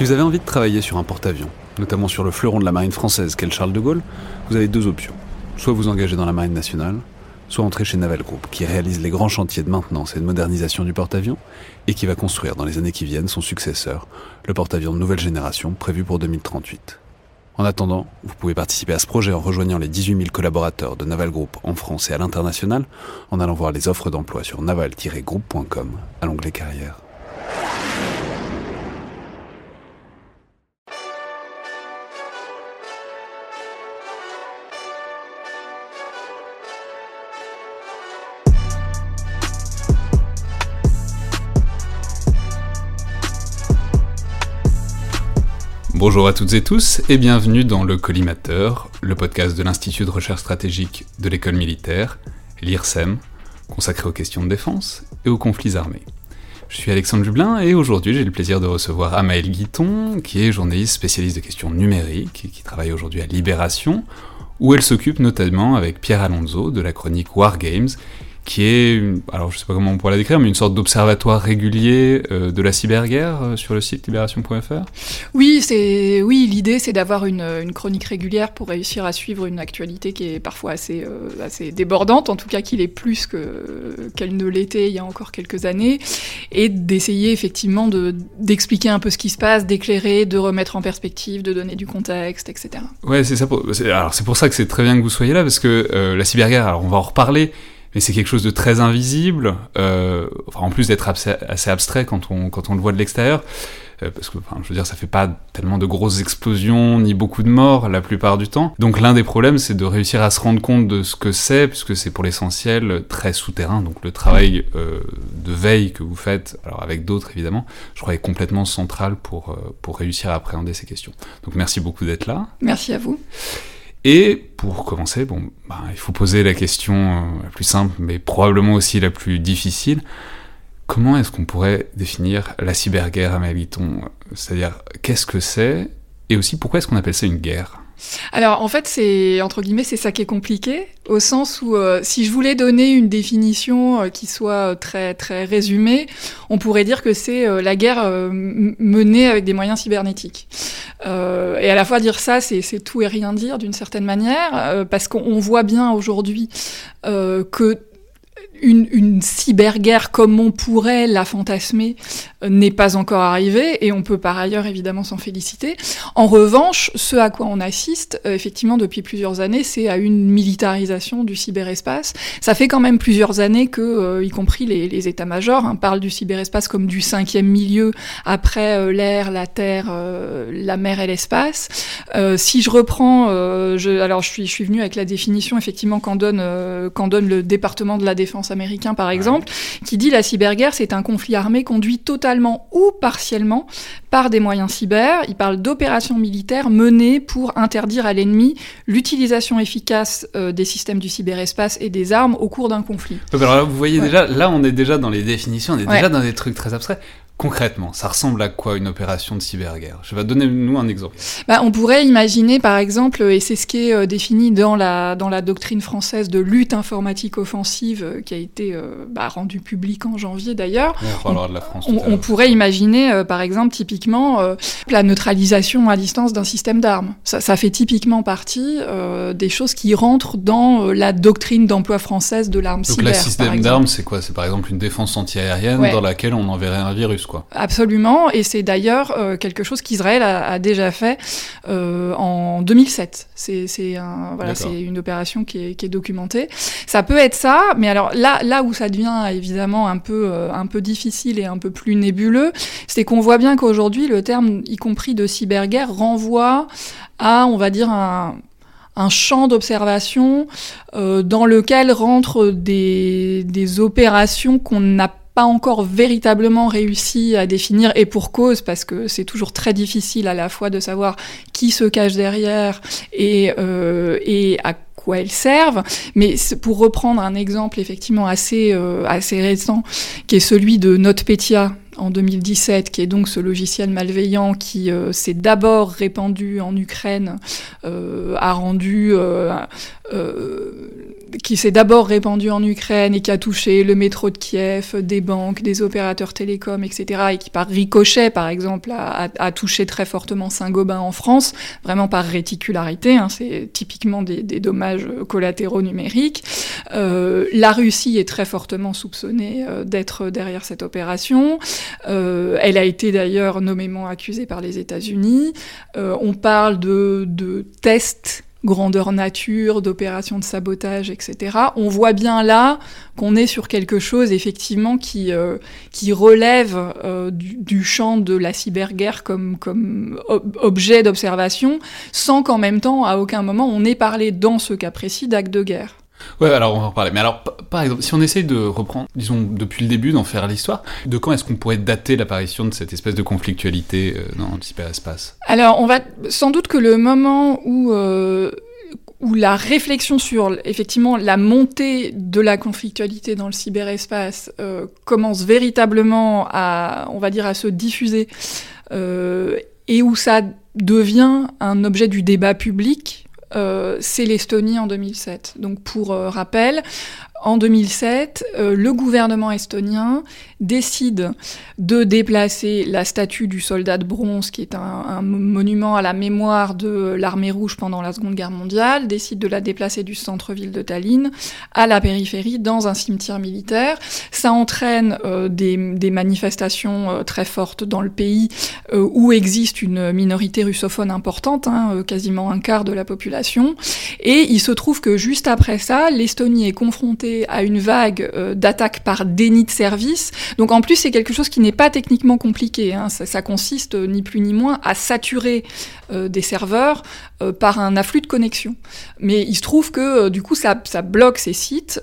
Si vous avez envie de travailler sur un porte-avions, notamment sur le fleuron de la marine française qu'est le Charles de Gaulle, vous avez deux options. Soit vous engagez dans la marine nationale, soit entrer chez Naval Group, qui réalise les grands chantiers de maintenance et de modernisation du porte-avions, et qui va construire dans les années qui viennent son successeur, le porte-avions de nouvelle génération prévu pour 2038. En attendant, vous pouvez participer à ce projet en rejoignant les 18 000 collaborateurs de Naval Group en France et à l'international, en allant voir les offres d'emploi sur naval-group.com à l'onglet carrière. Bonjour à toutes et tous et bienvenue dans le Collimateur, le podcast de l'Institut de recherche stratégique de l'école militaire, l'IRSEM, consacré aux questions de défense et aux conflits armés. Je suis Alexandre Jublin et aujourd'hui j'ai le plaisir de recevoir Amaël Guiton, qui est journaliste spécialiste de questions numériques et qui travaille aujourd'hui à Libération, où elle s'occupe notamment avec Pierre Alonso de la chronique Wargames qui est, alors je sais pas comment on pourrait la décrire, mais une sorte d'observatoire régulier euh, de la cyberguerre euh, sur le site libération.fr Oui, c'est, oui l'idée c'est d'avoir une, une, chronique régulière pour réussir à suivre une actualité qui est parfois assez, euh, assez débordante, en tout cas qu'il est plus que, qu'elle ne l'était il y a encore quelques années, et d'essayer effectivement de, d'expliquer un peu ce qui se passe, d'éclairer, de remettre en perspective, de donner du contexte, etc. Ouais, c'est ça. Pour, c'est, alors c'est pour ça que c'est très bien que vous soyez là, parce que la cyberguerre, alors on va en reparler, mais c'est quelque chose de très invisible, euh, enfin, en plus d'être assez abstrait quand on, quand on le voit de l'extérieur, euh, parce que, enfin, je veux dire, ça fait pas tellement de grosses explosions ni beaucoup de morts la plupart du temps. Donc l'un des problèmes, c'est de réussir à se rendre compte de ce que c'est, puisque c'est pour l'essentiel très souterrain. Donc le travail euh, de veille que vous faites, alors avec d'autres évidemment, je crois est complètement central pour, euh, pour réussir à appréhender ces questions. Donc merci beaucoup d'être là. Merci à vous. Et pour commencer, bon, bah, il faut poser la question euh, la plus simple, mais probablement aussi la plus difficile. Comment est-ce qu'on pourrait définir la cyberguerre à Maliton C'est-à-dire, qu'est-ce que c'est? Et aussi, pourquoi est-ce qu'on appelle ça une guerre? Alors en fait, c'est entre guillemets, c'est ça qui est compliqué, au sens où euh, si je voulais donner une définition euh, qui soit très très résumée, on pourrait dire que c'est euh, la guerre menée avec des moyens cybernétiques. et à la fois dire ça, c'est tout et rien dire d'une certaine manière, parce qu'on voit bien aujourd'hui que une, une cyberguerre comme on pourrait la fantasmer euh, n'est pas encore arrivée et on peut par ailleurs évidemment s'en féliciter. En revanche, ce à quoi on assiste euh, effectivement depuis plusieurs années, c'est à une militarisation du cyberespace. Ça fait quand même plusieurs années que, euh, y compris les, états-majors, hein, parlent du cyberespace comme du cinquième milieu après l'air, la terre, la mer et l'espace. si je reprends, alors je suis, je suis venu avec la définition effectivement qu'en donne, donne le département de la défense américain par exemple, qui dit la cyberguerre c'est un conflit armé conduit totalement ou partiellement par des moyens cyber. Il parle d'opérations militaires menées pour interdire à l'ennemi l'utilisation efficace euh, des systèmes du cyberespace et des armes au cours d'un conflit. alors là, vous voyez déjà, là on est déjà dans les définitions, on est déjà dans des trucs très abstraits. Concrètement, ça ressemble à quoi une opération de cyberguerre? Je vais donner nous un exemple. Bah, on pourrait imaginer, par exemple, et c'est ce qui est euh, défini dans la, dans la doctrine française de lutte informatique offensive, euh, qui a été euh, bah, rendue publique en janvier d'ailleurs. On, de la France on, pourrait imaginer, par exemple, typiquement, la neutralisation à distance d'un système d'armes. Ça, ça, fait typiquement partie des choses qui rentrent dans la doctrine d'emploi française de l'arme cyber. Donc, le système d'armes, c'est quoi? C'est par exemple une défense antiaérienne dans laquelle on enverrait un virus Absolument, et c'est d'ailleurs euh, quelque chose qu'Israël a, déjà fait euh, en 2007. C'est un, voilà, une opération qui est, qui est, documentée. Ça peut être ça, mais alors là, là où ça devient évidemment un peu, euh, un peu difficile et un peu plus nébuleux, c'est qu'on voit bien qu'aujourd'hui, le terme, y compris de cyberguerre, renvoie à, on va dire, un, un champ d'observation euh, dans lequel rentrent des, des opérations qu'on n'a pas encore véritablement réussi à définir, et pour cause, parce que c'est toujours très difficile à la fois de savoir qui se cache derrière et, euh, et à quoi elles servent. Mais pour reprendre un exemple effectivement assez, euh, assez récent, qui est celui de NotPetya en 2017, qui est donc ce logiciel malveillant qui s'est d'abord répandu en Ukraine, a rendu qui s'est d'abord répandu en Ukraine et qui a touché le métro de Kiev, des banques, des opérateurs télécoms, etc., et qui par ricochet, par exemple, a, touché très fortement Saint-Gobain en France, vraiment par réticularité, hein, c'est typiquement des, dommages collatéraux numériques. Euh, la Russie est très fortement soupçonnée euh, d'être derrière cette opération. Euh, elle a été d'ailleurs nommément accusée par les États-Unis. Euh, on parle de, tests grandeur nature, d'opérations de sabotage, etc. On voit bien là qu'on est sur quelque chose effectivement qui, euh, qui relève du, champ de la cyberguerre comme, comme ob objet d'observation, sans qu'en même temps, à aucun moment, on ait parlé dans ce cas précis d'acte de guerre. Ouais, alors on va en parler. Mais alors, par exemple, si on essaye de reprendre, disons, depuis le début, d'en faire l'histoire, de quand est-ce qu'on pourrait dater l'apparition de cette espèce de conflictualité euh, dans le cyberespace Alors, on va sans doute que le moment où euh, où la réflexion sur effectivement la montée de la conflictualité dans le cyberespace euh, commence véritablement à, on va dire, à se diffuser et où ça devient un objet du débat public, c'est l'Estonie en 2007. Donc pour euh, rappel, en 2007, euh, le gouvernement estonien décide de déplacer la statue du soldat de bronze, qui est un, monument à la mémoire de l'armée rouge pendant la Seconde Guerre mondiale, décide de la déplacer du centre-ville de Tallinn à la périphérie, dans un cimetière militaire. Ça entraîne euh, des, manifestations euh, très fortes dans le pays, où existe une minorité russophone importante, hein, quasiment un quart de la population. Et il se trouve que juste après ça, l'Estonie est confrontée à une vague euh, d'attaques par déni de service. Donc en plus, c'est quelque chose qui n'est pas techniquement compliqué. Hein. Ça, consiste euh, ni plus ni moins à saturer euh, des serveurs par un afflux de connexion. Mais il se trouve que du coup, ça, bloque ces sites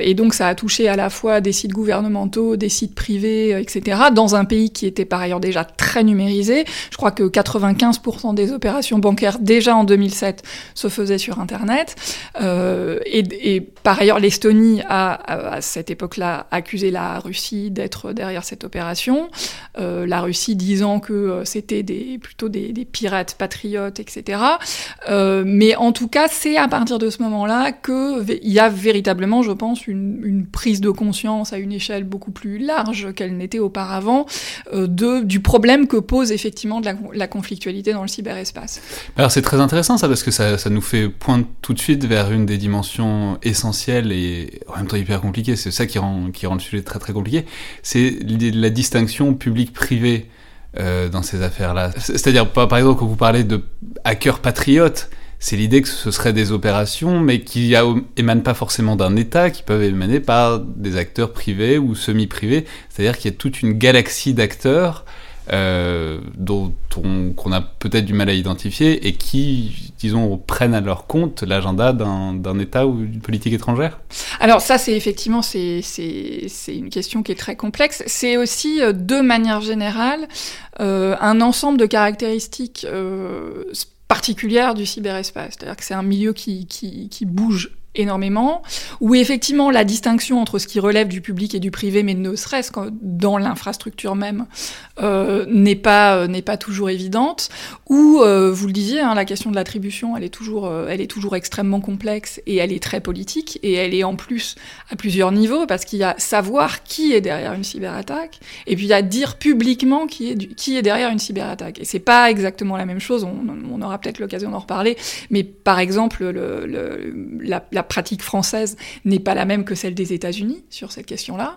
et donc ça a touché à la fois des sites gouvernementaux, des sites privés, etc. Dans un pays qui était par ailleurs déjà très numérisé. Je crois que 95% des opérations bancaires déjà en 2007 se faisaient sur Internet. et, et par ailleurs, l'Estonie a, à cette époque-là, accusé la Russie d'être derrière cette opération. Euh, la Russie disant que euh, c'était des, plutôt des, pirates patriotes, etc. Euh, mais en tout cas, c'est à partir de ce moment-là qu'il y a véritablement, je pense, une, prise de conscience à une échelle beaucoup plus large qu'elle n'était auparavant de, du problème que pose effectivement de la, la conflictualité dans le cyberespace. Alors c'est très intéressant ça parce que ça, ça nous fait pointe tout de suite vers une des dimensions essentielles et en même temps hyper compliquées. C'est ça qui rend, qui rend le sujet très très compliqué. C'est la distinction public-privé euh, dans ces affaires-là. C'est-à-dire, par exemple, quand vous parlez de hackers patriotes, c'est l'idée que ce seraient des opérations, mais qui émanent pas forcément d'un État, qui peuvent émaner par des acteurs privés ou semi-privés. C'est-à-dire qu'il y a toute une galaxie d'acteurs euh, qu'on a peut-être du mal à identifier et qui, disons, prennent à leur compte l'agenda d'un État ou d'une politique étrangère Alors ça, c'est effectivement c'est une question qui est très complexe. C'est aussi, euh, de manière générale, euh, un ensemble de caractéristiques particulières du cyberespace. C'est-à-dire que c'est un milieu qui, qui bouge énormément, où effectivement la distinction entre ce qui relève du public et du privé, mais ne serait-ce que dans l'infrastructure même, euh, n'est pas euh, n'est pas toujours évidente. Où euh, vous le disiez, hein, la question de l'attribution, elle est toujours euh, elle est toujours extrêmement complexe et elle est très politique et elle est en plus à plusieurs niveaux parce qu'il y a savoir qui est derrière une cyberattaque et puis il y a dire publiquement qui est du, qui est derrière une cyberattaque. Et c'est pas exactement la même chose. On, on aura peut-être l'occasion d'en reparler, mais par exemple le, le, la, la pratique française n'est pas la même que celle des États-Unis sur cette question-là.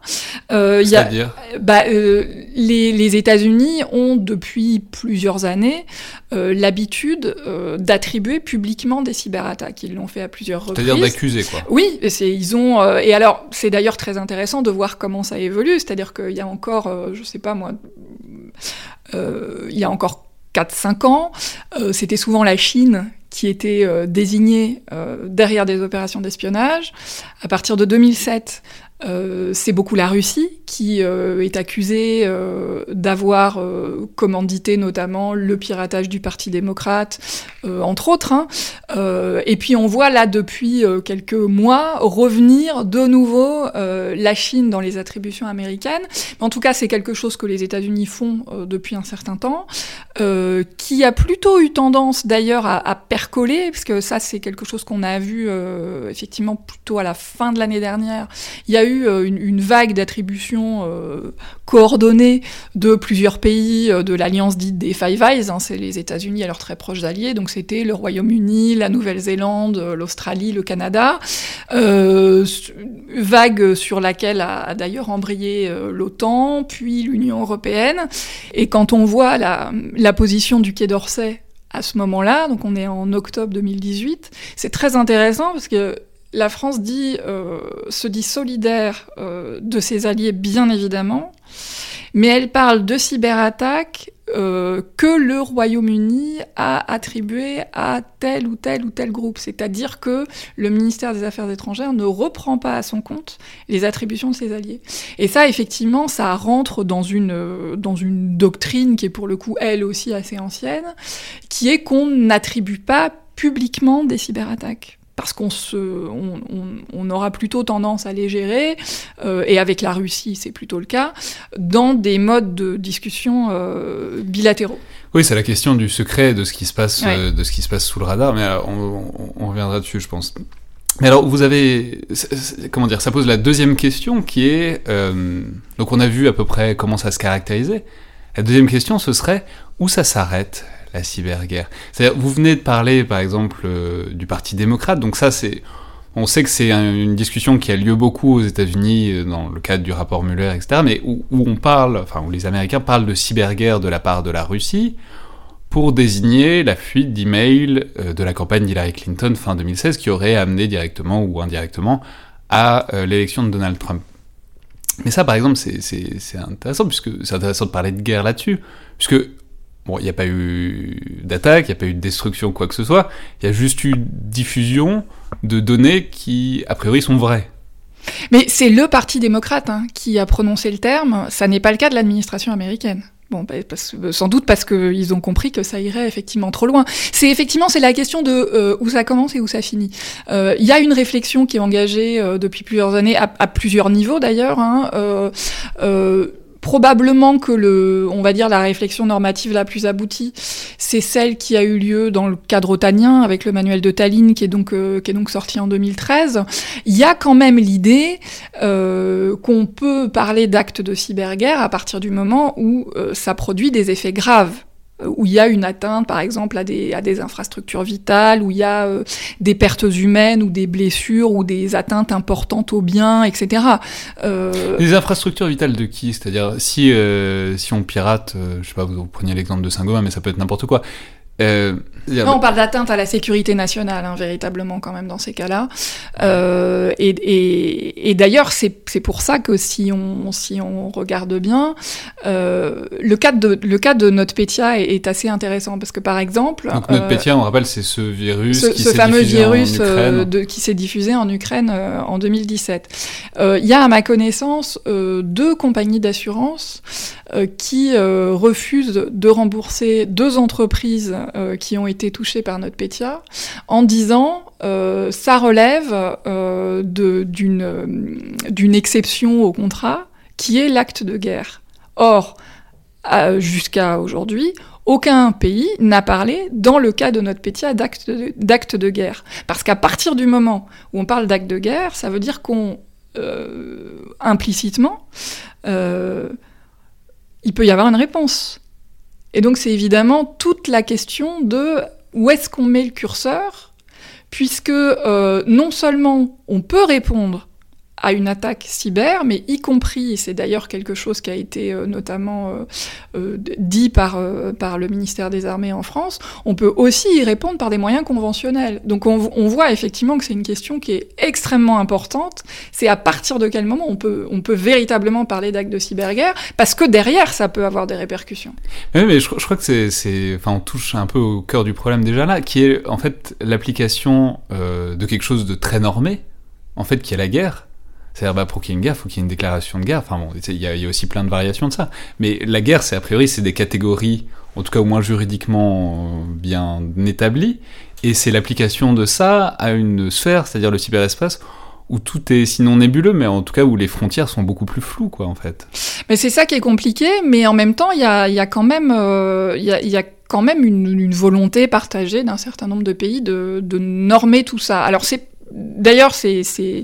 Euh, C'est-à-dire bah, euh, les, les États-Unis ont depuis plusieurs années euh, l'habitude euh, d'attribuer publiquement des cyberattaques. Ils l'ont fait à plusieurs reprises. C'est-à-dire d'accuser, quoi. Oui, c'est ils ont. Et alors, c'est d'ailleurs très intéressant de voir comment ça évolue. C'est-à-dire qu'il y a encore, je sais pas moi, il y a encore 4-5 ans, c'était souvent la Chine qui était euh, désigné euh, derrière des opérations d'espionnage. À partir de 2007, euh, c'est beaucoup la Russie qui est accusé d'avoir commandité notamment le piratage du Parti démocrate, entre autres. Hein. et puis on voit là depuis quelques mois revenir de nouveau la Chine dans les attributions américaines. En tout cas, c'est quelque chose que les États-Unis font depuis un certain temps, qui a plutôt eu tendance d'ailleurs à, à, percoler, parce que ça c'est quelque chose qu'on a vu effectivement plutôt à la fin de l'année dernière, il y a eu euh, une, vague d'attributions euh, coordonnées de plusieurs pays euh, de l'alliance dite des Five Eyes, hein, c'est les États-Unis et leurs très proches alliés, donc c'était le Royaume-Uni, la Nouvelle-Zélande, l'Australie, le Canada, vague sur laquelle a, d'ailleurs embrayé l'OTAN, puis l'Union européenne, et quand on voit la position du Quai d'Orsay à ce moment-là, donc on est en octobre 2018, c'est très intéressant parce que la France euh, se dit solidaire euh, de ses alliés, bien évidemment, mais elle parle de cyberattaques euh, que le Royaume-Uni a attribué à tel ou tel ou tel groupe. C'est-à-dire que le ministère des Affaires étrangères ne reprend pas à son compte les attributions de ses alliés. Et ça, effectivement, ça rentre dans une doctrine qui est pour le coup, elle aussi, assez ancienne, qui est qu'on n'attribue pas publiquement des cyberattaques parce qu'on se, on, aura plutôt tendance à les gérer, euh, et avec la Russie c'est plutôt le cas, dans des modes de discussion euh, bilatéraux. Oui, c'est la question du secret de ce qui se passe, euh, de ce qui se passe sous le radar, mais on, on, reviendra dessus, je pense. Mais alors, vous avez, comment dire, ça pose la deuxième question qui est, donc on a vu à peu près comment ça se caractérisait. La deuxième question, ce serait où ça s'arrête? La cyberguerre. C'est-à-dire, vous venez de parler, par exemple, euh, du Parti démocrate, donc ça, c'est, on sait que c'est une discussion qui a lieu beaucoup aux États-Unis euh, dans le cadre du rapport Mueller, etc., mais où, on parle, enfin, où les Américains parlent de cyberguerre de la part de la Russie pour désigner la fuite d'emails euh, de la campagne d'Hillary Clinton fin 2016 qui aurait amené directement ou indirectement à l'élection de Donald Trump. Mais ça, par exemple, c'est intéressant, puisque c'est intéressant de parler de guerre là-dessus, puisque Bon, il n'y a pas eu d'attaque, il n'y a pas eu de destruction, quoi que ce soit. Il y a juste eu diffusion de données qui, a priori, sont vraies. Mais c'est le Parti démocrate hein, qui a prononcé le terme. Ça n'est pas le cas de l'administration américaine. Bon, bah, sans doute parce qu'ils ont compris que ça irait effectivement trop loin. C'est effectivement c'est la question de euh, où ça commence et où ça finit. Euh, il y a une réflexion qui est engagée euh, depuis plusieurs années, à, plusieurs niveaux d'ailleurs. Hein, probablement que le, on va dire la réflexion normative la plus aboutie, c'est celle qui a eu lieu dans le cadre otanien avec le manuel de Tallinn qui est donc euh, qui est donc sorti en 2013. Il y a quand même l'idée euh, qu'on peut parler d'actes de cyberguerre à partir du moment où euh, ça produit des effets graves où il y a une atteinte, par exemple, à des, à des infrastructures vitales, où il y a euh, des pertes humaines ou des blessures ou des atteintes importantes aux biens, etc. Euh... Les infrastructures vitales de qui? C'est-à-dire, si, euh, si on pirate, euh, je sais pas, vous, vous preniez l'exemple de Saint-Gobain, mais ça peut être n'importe quoi. Euh, non, on parle d'atteinte à la sécurité nationale, hein, véritablement, quand même, dans ces cas-là. Euh, et, et, et d'ailleurs, c'est pour ça que si on, si on regarde bien, euh, le, cas de, le cas de NotPetya est, est, assez intéressant, parce que, par exemple... Donc NotPetya, on rappelle, c'est ce virus ce, qui ce fameux virus de, qui s'est diffusé en Ukraine en 2017. Il y a, à ma connaissance, deux compagnies d'assurance qui refusent de rembourser deux entreprises euh, qui ont été touchés par notre pétia en disant euh, ça relève euh, d'une exception au contrat qui est l'acte de guerre. Or, jusqu'à aujourd'hui, aucun pays n'a parlé, dans le cas de notre pétia, d'acte de, de, guerre. Parce qu'à partir du moment où on parle d'acte de guerre, ça veut dire qu'on, implicitement, il peut y avoir une réponse. Et donc c'est évidemment toute la question de où est-ce qu'on met le curseur, puisque euh, non seulement on peut répondre à une attaque cyber, mais y compris, et c'est d'ailleurs quelque chose qui a été euh, notamment euh, euh, dit par, par le ministère des Armées en France, on peut aussi y répondre par des moyens conventionnels. Donc on, voit effectivement que c'est une question qui est extrêmement importante. C'est à partir de quel moment on peut, on peut véritablement parler d'actes de cyberguerre, parce que derrière, ça peut avoir des répercussions. Oui, mais je, je crois que c'est... Enfin, on touche un peu au cœur du problème déjà là, qui est en fait l'application de quelque chose de très normé, en fait, qui est la guerre, C'est-à-dire, bah, pour qu'il y ait une guerre, il faut qu'il y ait une déclaration de guerre. Enfin bon, il y, a, aussi plein de variations de ça. Mais la guerre, c'est a priori, c'est des catégories, en tout cas au moins juridiquement bien établies, et c'est l'application de ça à une sphère, c'est-à-dire le cyberespace, où tout est sinon nébuleux, mais en tout cas où les frontières sont beaucoup plus floues, quoi, en fait. Mais c'est ça qui est compliqué, mais en même temps, il y a, y a, quand même, euh, y, a, y a quand même une, une volonté partagée d'un certain nombre de pays de, de normer tout ça. Alors c'est, d'ailleurs, c'est, euh,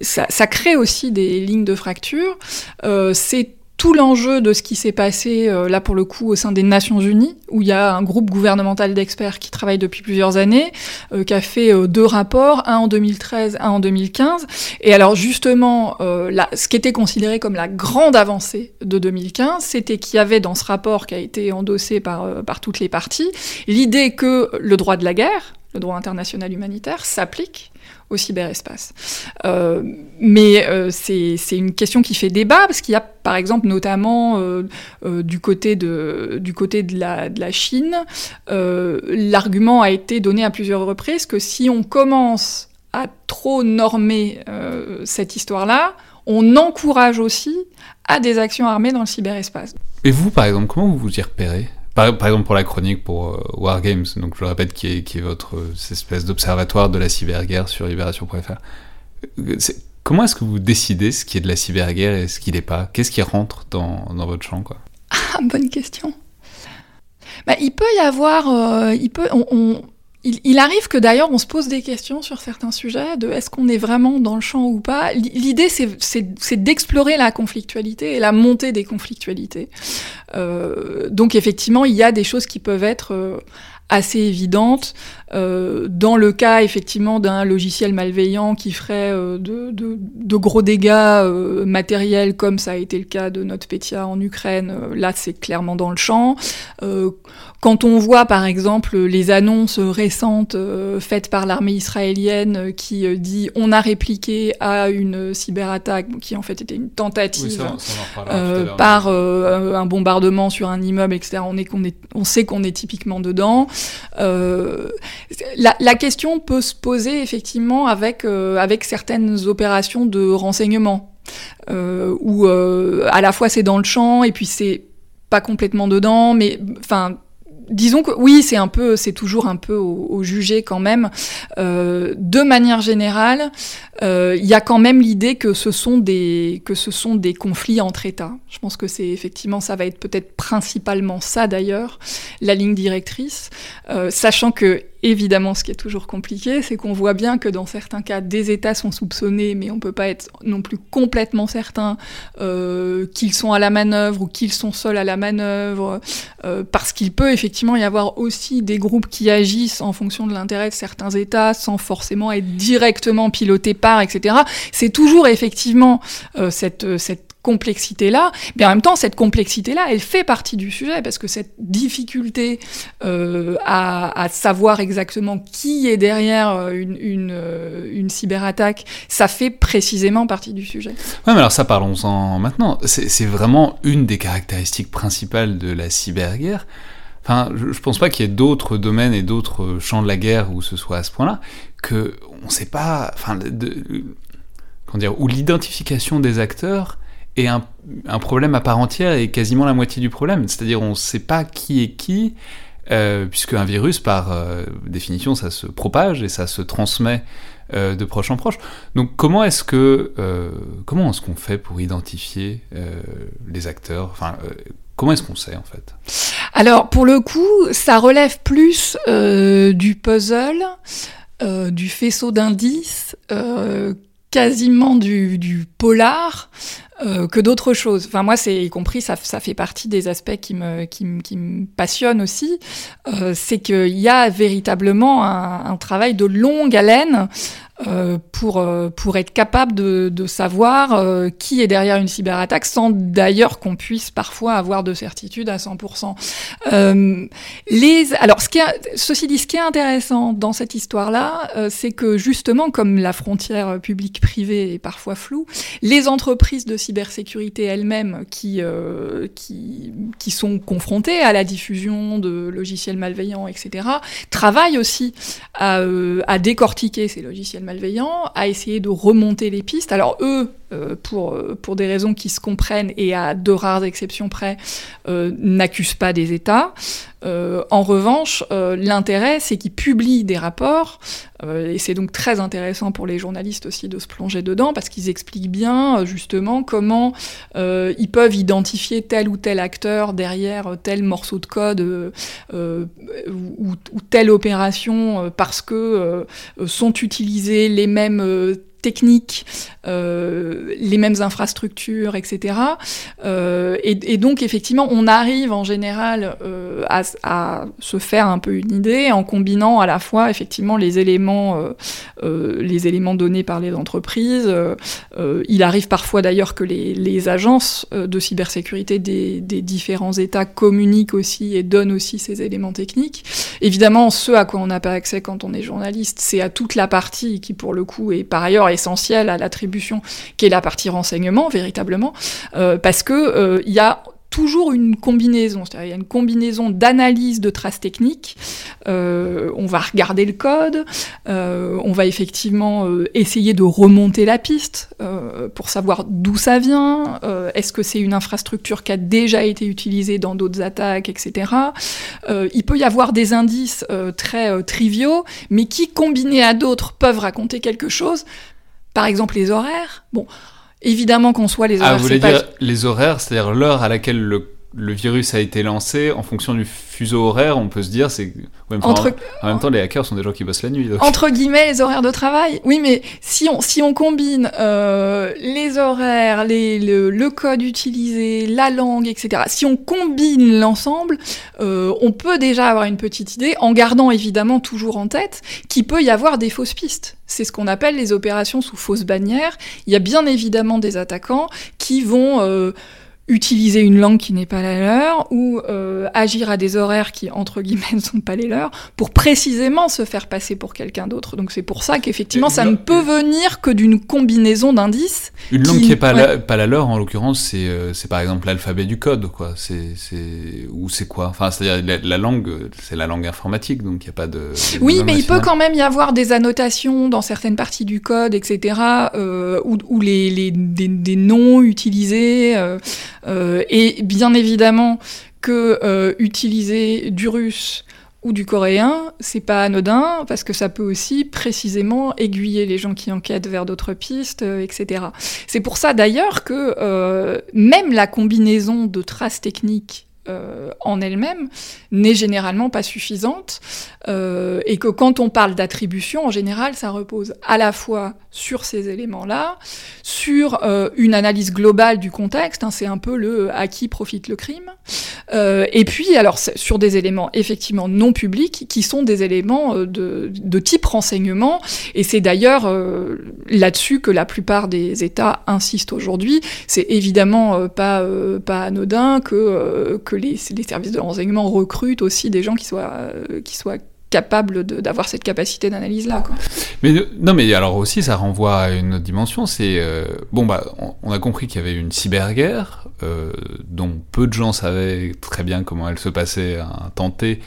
ça, crée aussi des lignes de fracture. Euh, c'est tout l'enjeu de ce qui s'est passé euh, là pour le coup au sein des Nations Unies, où il y a un groupe gouvernemental d'experts qui travaille depuis plusieurs années, euh, qui a fait deux rapports, un en 2013, un en 2015. Et alors justement, ce qui était considéré comme la grande avancée de 2015, c'était qu'il y avait dans ce rapport qui a été endossé par toutes les parties, l'idée que le droit de la guerre, le droit international humanitaire, s'applique au cyberespace. Euh, mais euh, c'est une question qui fait débat, parce qu'il y a par exemple notamment euh, euh du, côté de, du côté de la, de la Chine, l'argument a été donné à plusieurs reprises que si on commence à trop normer cette histoire-là, on encourage aussi à des actions armées dans le cyberespace. Et vous, par exemple, comment vous vous y repérez? Par, exemple pour la chronique pour euh, Wargames, donc je le répète, qui est, votre euh, espèce d'observatoire de la cyberguerre sur libération.fr. Euh, comment est-ce que vous décidez ce qui est de la cyberguerre et ce qui n'est pas? Qu'est-ce qui rentre dans, dans, votre champ quoi? Bonne question. Bah, il peut y avoir, euh, il peut, on il, arrive que d'ailleurs on se pose des questions sur certains sujets de est-ce qu'on est vraiment dans le champ ou pas. L'idée c'est d'explorer la conflictualité et la montée des conflictualités. Euh, donc effectivement il y a des choses qui peuvent être euh, assez évidentes. Euh, dans le cas effectivement d'un logiciel malveillant qui ferait de, gros dégâts matériels, comme ça a été le cas de NotPetya en Ukraine, là c'est clairement dans le champ. Euh, quand on voit par exemple les annonces récentes euh, faites par l'armée israélienne qui dit on a répliqué à une cyberattaque qui en fait était une tentative oui, ça, ça par un bombardement sur un immeuble, etc. On, est, on, est, on sait qu'on est typiquement dedans. La, la, question peut se poser effectivement avec, euh, avec certaines opérations de renseignement, euh, où euh, à la fois c'est dans le champ et puis c'est pas complètement dedans, mais enfin disons que oui, c'est un peu, c'est toujours un peu au, au jugé quand même. Euh, de manière générale, il euh, y a quand même l'idée que ce sont des que ce sont des conflits entre États. Je pense que c'est effectivement ça va être peut-être principalement ça d'ailleurs la ligne directrice, euh, sachant que Évidemment, ce qui est toujours compliqué, c'est qu'on voit bien que dans certains cas, des États sont soupçonnés, mais on peut pas être non plus complètement certain euh, qu'ils sont à la manœuvre ou qu'ils sont seuls à la manœuvre, euh, parce qu'il peut effectivement y avoir aussi des groupes qui agissent en fonction de l'intérêt de certains États, sans forcément être directement pilotés par, etc. C'est toujours effectivement euh, cette, cette complexité-là, mais en même temps, cette complexité-là, elle fait partie du sujet, parce que cette difficulté euh, à, savoir exactement qui est derrière euh, une, euh, une cyberattaque, ça fait précisément partie du sujet. Ouais, mais alors ça, parlons-en maintenant. C'est vraiment une des caractéristiques principales de la cyberguerre. Enfin, je, pense pas qu'il y ait d'autres domaines et d'autres champs de la guerre où ce soit à ce point-là, que on sait pas, enfin, comment dire, où l'identification des acteurs est un, problème à part entière et quasiment la moitié du problème. C'est-à-dire on ne sait pas qui est qui, euh, puisque un virus, par euh, définition, ça se propage et ça se transmet euh, de proche en proche. Donc comment est-ce que euh, comment est-ce qu'on fait pour identifier les acteurs? Enfin, comment est-ce qu'on sait en fait? Alors pour le coup, ça relève plus du puzzle, du faisceau d'indices quasiment du, du polar euh, que d'autres choses. Enfin, moi, c'est y compris, ça, ça fait partie des aspects qui me, qui, passionnent aussi. Euh, c'est qu'il y a véritablement un, travail de longue haleine euh, pour, euh, pour être capable de, de savoir euh, qui est derrière une cyberattaque, sans d'ailleurs qu'on puisse parfois avoir de certitude à 100%. Euh, les, alors, ce qui est, ceci dit, ce qui est intéressant dans cette histoire-là, euh, c'est que justement, comme la frontière publique-privée est parfois floue, les entreprises de cybersécurité elles-mêmes qui, qui, qui sont confrontées à la diffusion de logiciels malveillants, etc., travaillent aussi à, à décortiquer ces logiciels malveillants, à essayer de remonter les pistes. Alors eux, euh, pour, euh, pour des raisons qui se comprennent et à de rares exceptions près, euh, n'accusent pas des États. En revanche, l'intérêt, c'est qu'ils publient des rapports, et c'est donc très intéressant pour les journalistes aussi de se plonger dedans, parce qu'ils expliquent bien justement comment ils peuvent identifier tel ou tel acteur derrière tel morceau de code ou, ou, telle opération, parce que sont utilisés les mêmes techniques, euh, les mêmes infrastructures, etc. Euh, et, donc effectivement, on arrive en général euh, à, se faire un peu une idée en combinant à la fois effectivement les éléments, les éléments donnés par les entreprises. il arrive parfois d'ailleurs que les, les, agences de cybersécurité des, des, différents États communiquent aussi et donnent aussi ces éléments techniques. Évidemment, ce à quoi on n'a pas accès quand on est journaliste, c'est à toute la partie qui pour le coup est par ailleurs essentielle à l'attribution, qui est la partie renseignement, véritablement, euh, parce que euh, il y a toujours une combinaison, c'est-à-dire il y a une combinaison d'analyse de traces techniques. Euh, on va regarder le code, on va effectivement essayer de remonter la piste pour savoir d'où ça vient, est-ce que c'est une infrastructure qui a déjà été utilisée dans d'autres attaques, etc. il peut y avoir des indices très triviaux, mais qui, combinés à d'autres, peuvent raconter quelque chose, par exemple, les horaires. Bon, évidemment qu'on soit les ah, horaires. Ah, vous voulez dire les horaires, c'est-à-dire l'heure à laquelle le, le, virus a été lancé en fonction du fuseau horaire, on peut se dire, c'est. Entre... En, même temps, les hackers sont des gens qui bossent la nuit. Donc. Entre guillemets, les horaires de travail. Oui, mais si on, si on combine euh, les horaires, les, le, le, code utilisé, la langue, etc., si on combine l'ensemble, euh, on peut déjà avoir une petite idée, en gardant évidemment toujours en tête qu'il peut y avoir des fausses pistes. C'est ce qu'on appelle les opérations sous fausse bannière. Il y a bien évidemment des attaquants qui vont. Euh, utiliser une langue qui n'est pas la leur ou euh, agir à des horaires qui entre guillemets ne sont pas les leurs pour précisément se faire passer pour quelqu'un d'autre. Donc c'est pour ça qu'effectivement ça ne peut venir que d'une combinaison d'indices. Une langue qui n'est pas, la, pas la leur en l'occurrence c'est euh, c'est par exemple l'alphabet du code quoi. C'est c'est ou c'est quoi? Enfin c'est-à-dire la, langue c'est la langue informatique donc il n'y a pas de. Oui mais il peut quand même y avoir des annotations dans certaines parties du code etc. Euh, ou, ou les, les des, des, noms utilisés. Euh, et bien évidemment que euh, utiliser du russe ou du coréen, c'est pas anodin parce que ça peut aussi précisément aiguiller les gens qui enquêtent vers d'autres pistes, euh, etc. C'est pour ça d'ailleurs que même la combinaison de traces techniques en elle-même n'est généralement pas suffisante et que quand on parle d'attribution, en général, ça repose à la fois sur ces éléments-là, sur euh, une analyse globale du contexte, hein, c'est un peu le à qui profite le crime, euh, et puis alors sur des éléments effectivement non publics qui sont des éléments euh, de, type renseignement, et c'est d'ailleurs euh, là-dessus que la plupart des États insistent aujourd'hui. C'est évidemment pas, pas anodin que, que les, les, services de renseignement recrutent aussi des gens qui soient, qui soient capable d'avoir cette capacité d'analyse là. Quoi. Mais non, mais alors aussi ça renvoie à une autre dimension. C'est euh, bon bah on, a compris qu'il y avait une cyberguerre euh, dont peu de gens savaient très bien comment elle se passait à tenter,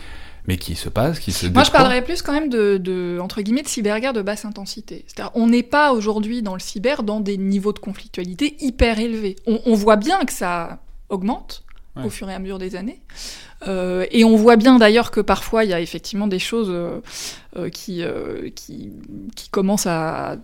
mais qui se passe, qui se. Moi je parlerais plus quand même de, de entre guillemets de cyberguerre de basse intensité. C'est-à-dire on n'est pas aujourd'hui dans le cyber dans des niveaux de conflictualité hyper élevés. On, on voit bien que ça augmente ouais. au fur et à mesure des années. Euh, et on voit bien d'ailleurs que parfois il y a effectivement des choses euh, euh, qui, qui, qui, commencent à,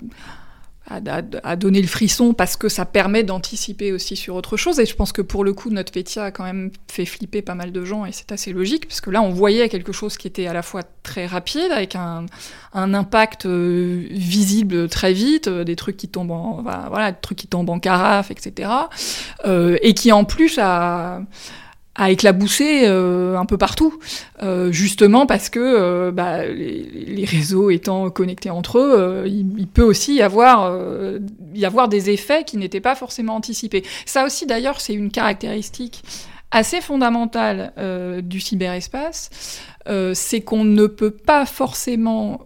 à, donner le frisson parce que ça permet d'anticiper aussi sur autre chose. Et je pense que pour le coup, notre Fétia a quand même fait flipper pas mal de gens et c'est assez logique parce que là, on voyait quelque chose qui était à la fois très rapide avec un, un impact visible très vite, des trucs qui tombent en, voilà, des trucs qui tombent en carafe, etc. Et qui en plus a à éclabousser euh, un peu partout, euh, justement parce que euh, bah, les, réseaux étant connectés entre eux, il, il, peut aussi y avoir, y avoir des effets qui n'étaient pas forcément anticipés. Ça aussi d'ailleurs c'est une caractéristique assez fondamentale du cyberespace, c'est qu'on ne peut pas forcément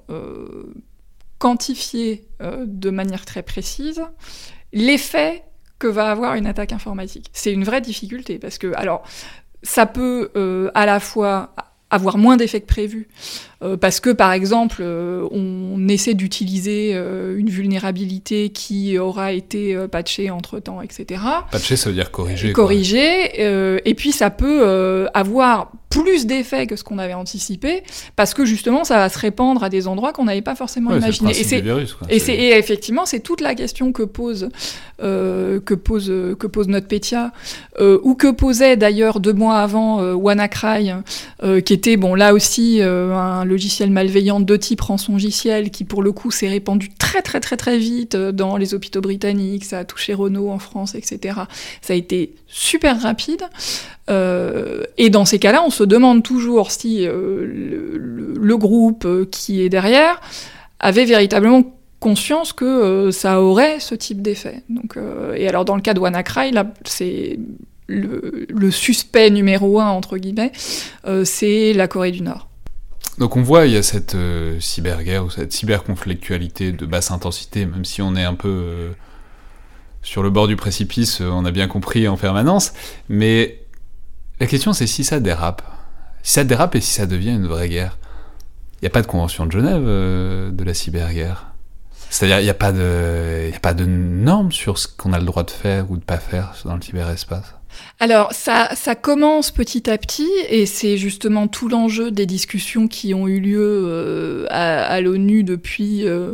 quantifier de manière très précise l'effet que va avoir une attaque informatique. C'est une vraie difficulté parce que, alors, ça peut euh, à la fois avoir moins d'effets que prévu. Euh, parce que, par exemple, euh, on essaie d'utiliser euh, une vulnérabilité qui aura été patchée entre-temps, etc. Patchée, ça veut dire corriger. Corriger, et puis ça peut avoir plus d'effets que ce qu'on avait anticipé, parce que justement, ça va se répandre à des endroits qu'on n'avait pas forcément imaginé. Et, c'est, et, et effectivement, c'est toute la question que pose, euh, que pose, que pose NotPetya, euh, ou que posait d'ailleurs deux mois avant euh, WannaCry, euh, qui était, bon, là aussi, euh, un logiciel malveillant de type rançongiciel, qui pour le coup s'est répandu très très très très vite dans les hôpitaux britanniques, ça a touché Renault en France, etc. Ça a été super rapide. Euh, et dans ces cas-là, on se demande toujours si euh, le, groupe euh, qui est derrière avait véritablement conscience que ça aurait ce type d'effet. Donc, et alors dans le cas de WannaCry, là, c'est le, le, suspect numéro un entre guillemets, c'est la Corée du Nord. Donc on voit, il y a cette cyberguerre ou cette cyberconflictualité de basse intensité, même si on est un peu sur le bord du précipice, on a bien compris en permanence, mais la question, c'est si ça dérape. Si ça dérape et si ça devient une vraie guerre. Il n'y a pas de convention de Genève euh, de la cyberguerre. C'est-à-dire, il n'y a, pas de, a pas de normes sur ce qu'on a le droit de faire ou de pas faire dans le cyberespace. Alors, ça, commence petit à petit, et c'est justement tout l'enjeu des discussions qui ont eu lieu euh, à, l'ONU depuis, euh,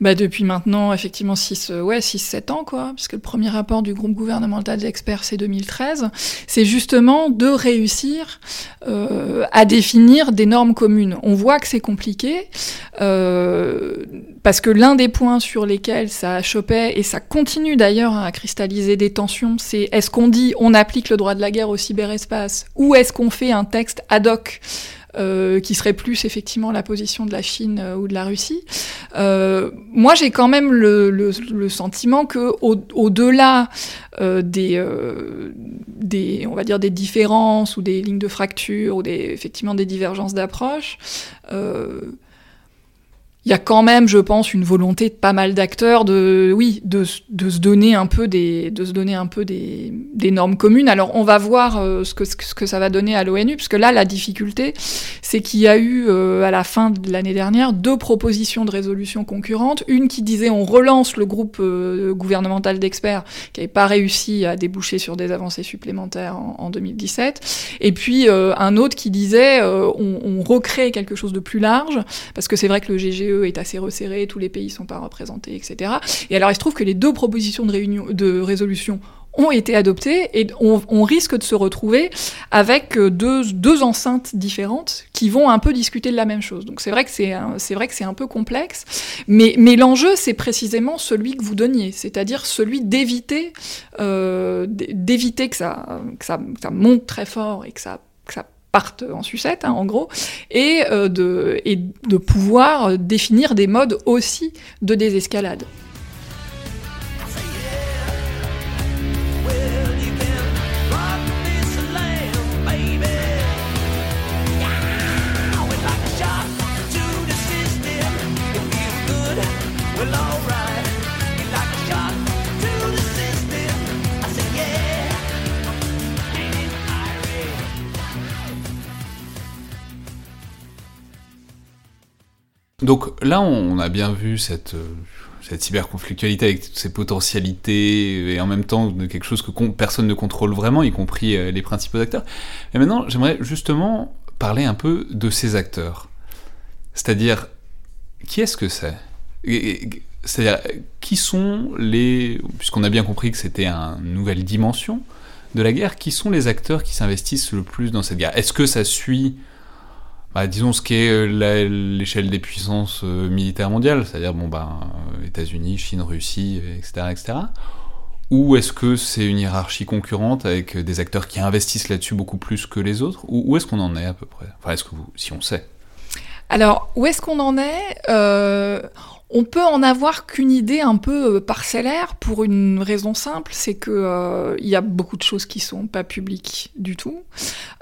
bah, depuis maintenant, effectivement, 6, euh, ouais, 6, 7 ans, quoi, puisque le premier rapport du groupe gouvernemental d'experts, c'est 2013. C'est justement de réussir à définir des normes communes. On voit que c'est compliqué, parce que l'un des points sur lesquels ça chopait, et ça continue d'ailleurs à cristalliser des tensions, c'est est-ce qu'on dit applique le droit de la guerre au cyberespace, ou est-ce qu'on fait un texte ad hoc euh, qui serait plus effectivement la position de la Chine euh, ou de la Russie? Euh, moi, j'ai quand même le, sentiment que au-delà des, des, on va dire des différences ou des lignes de fracture ou des, effectivement des divergences d'approche, il y a quand même, je pense, une volonté de pas mal d'acteurs de, oui, de, de, se donner un peu des, de se donner un peu des, des normes communes. Alors, on va voir euh, ce, que, ce que ça va donner à l'ONU, puisque là, la difficulté, c'est qu'il y a eu, euh, à la fin de l'année dernière, deux propositions de résolution concurrentes. Une qui disait on relance le groupe euh, gouvernemental d'experts, qui n'avait pas réussi à déboucher sur des avancées supplémentaires en, en 2017. Et puis, un autre qui disait on recrée quelque chose de plus large, parce que c'est vrai que le GGE est assez resserré, tous les pays sont pas représentés, etc. Et alors il se trouve que les deux propositions de, résolution ont été adoptées et on, risque de se retrouver avec deux, deux enceintes différentes qui vont un peu discuter de la même chose. Donc c'est vrai que c'est c'est vrai que c'est un peu complexe, mais l'enjeu c'est précisément celui que vous donniez, c'est-à-dire celui d'éviter euh, d'éviter que ça, monte très fort et que ça partent en sucette, hein, en gros, euh, et de pouvoir définir des modes aussi de désescalade. Donc là, on a bien vu cette, euh, cette cyberconflictualité avec toutes ses potentialités et en même temps quelque chose que personne ne contrôle vraiment, y compris euh, les principaux acteurs. Et maintenant, j'aimerais justement parler un peu de ces acteurs. C'est-à-dire, qui est-ce que c'est? C'est-à-dire, qui sont les... Puisqu'on a bien compris que c'était une nouvelle dimension de la guerre, qui sont les acteurs qui s'investissent le plus dans cette guerre? Est-ce que ça suit bah, disons ce qu'est euh, l'échelle des puissances euh, militaires mondiales, c'est-à-dire bon bah États-Unis, Chine, Russie, etc., etc. Ou est-ce que c'est une hiérarchie concurrente avec des acteurs qui investissent là-dessus beaucoup plus que les autres? Ou où est-ce qu'on en est à peu près? Enfin, est-ce que vous, si on sait? Alors, où est-ce qu'on en est? Euh, on peut en avoir qu'une idée un peu euh, parcellaire pour une raison simple, c'est que euh, y a beaucoup de choses qui sont pas publiques du tout.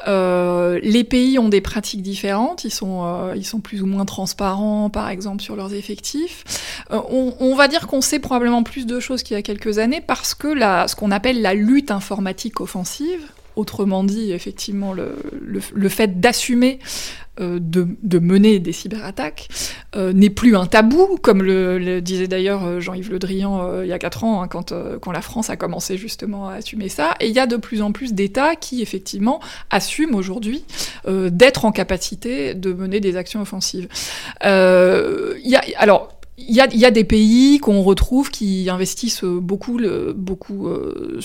Euh, les pays ont des pratiques différentes, ils sont ils sont plus ou moins transparents, par exemple sur leurs effectifs. On, va dire qu'on sait probablement plus de choses qu'il y a quelques années parce que ce qu'on appelle la lutte informatique offensive, Autrement dit, effectivement, le, fait d'assumer euh, de, mener des cyberattaques euh, n'est plus un tabou, comme le, disait d'ailleurs euh, Jean-Yves Le Drian il y a quatre ans, hein, quand, la France a commencé justement à assumer ça. Et il y a de plus en plus d'États qui, effectivement, assument aujourd'hui d'être en capacité de mener des actions offensives. Alors, il y a, des pays qu'on retrouve qui investissent beaucoup, beaucoup euh,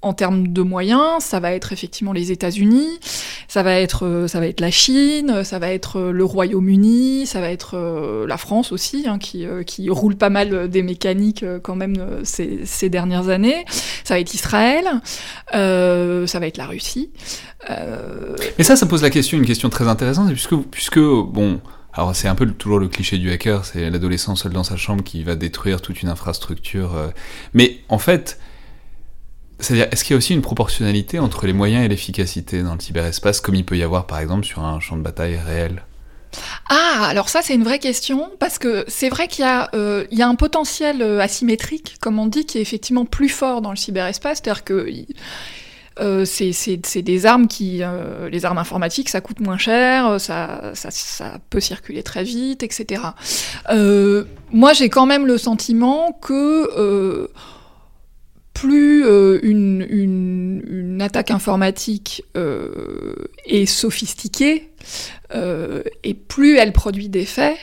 en termes de moyens. Ça va être effectivement les États-Unis, ça va être, euh, ça va être la Chine, ça va être euh, le Royaume-Uni, ça va être la France aussi, hein, qui, qui roule pas mal des mécaniques quand même ces, ces dernières années. Ça va être Israël, ça va être la Russie. Mais ça, ça pose la question, une question très intéressante, puisque, puisque bon alors c'est un peu toujours le cliché du hacker, c'est l'adolescent seul dans sa chambre qui va détruire toute une infrastructure. Euh. Mais en fait, c'est-à-dire, est-ce qu'il y a aussi une proportionnalité entre les moyens et l'efficacité dans le cyberespace, comme il peut y avoir par exemple sur un champ de bataille réel? Ah, alors ça c'est une vraie question, parce que c'est vrai qu'il y, euh, y, a un potentiel euh, asymétrique, comme on dit, qui est effectivement plus fort dans le cyberespace, c'est-à-dire que euh, c'est des armes qui, euh, les armes informatiques, ça coûte moins cher, ça, ça, peut circuler très vite, etc. Euh, moi, j'ai quand même le sentiment que euh, plus euh, une, une, attaque informatique est sophistiquée, et plus elle produit des faits,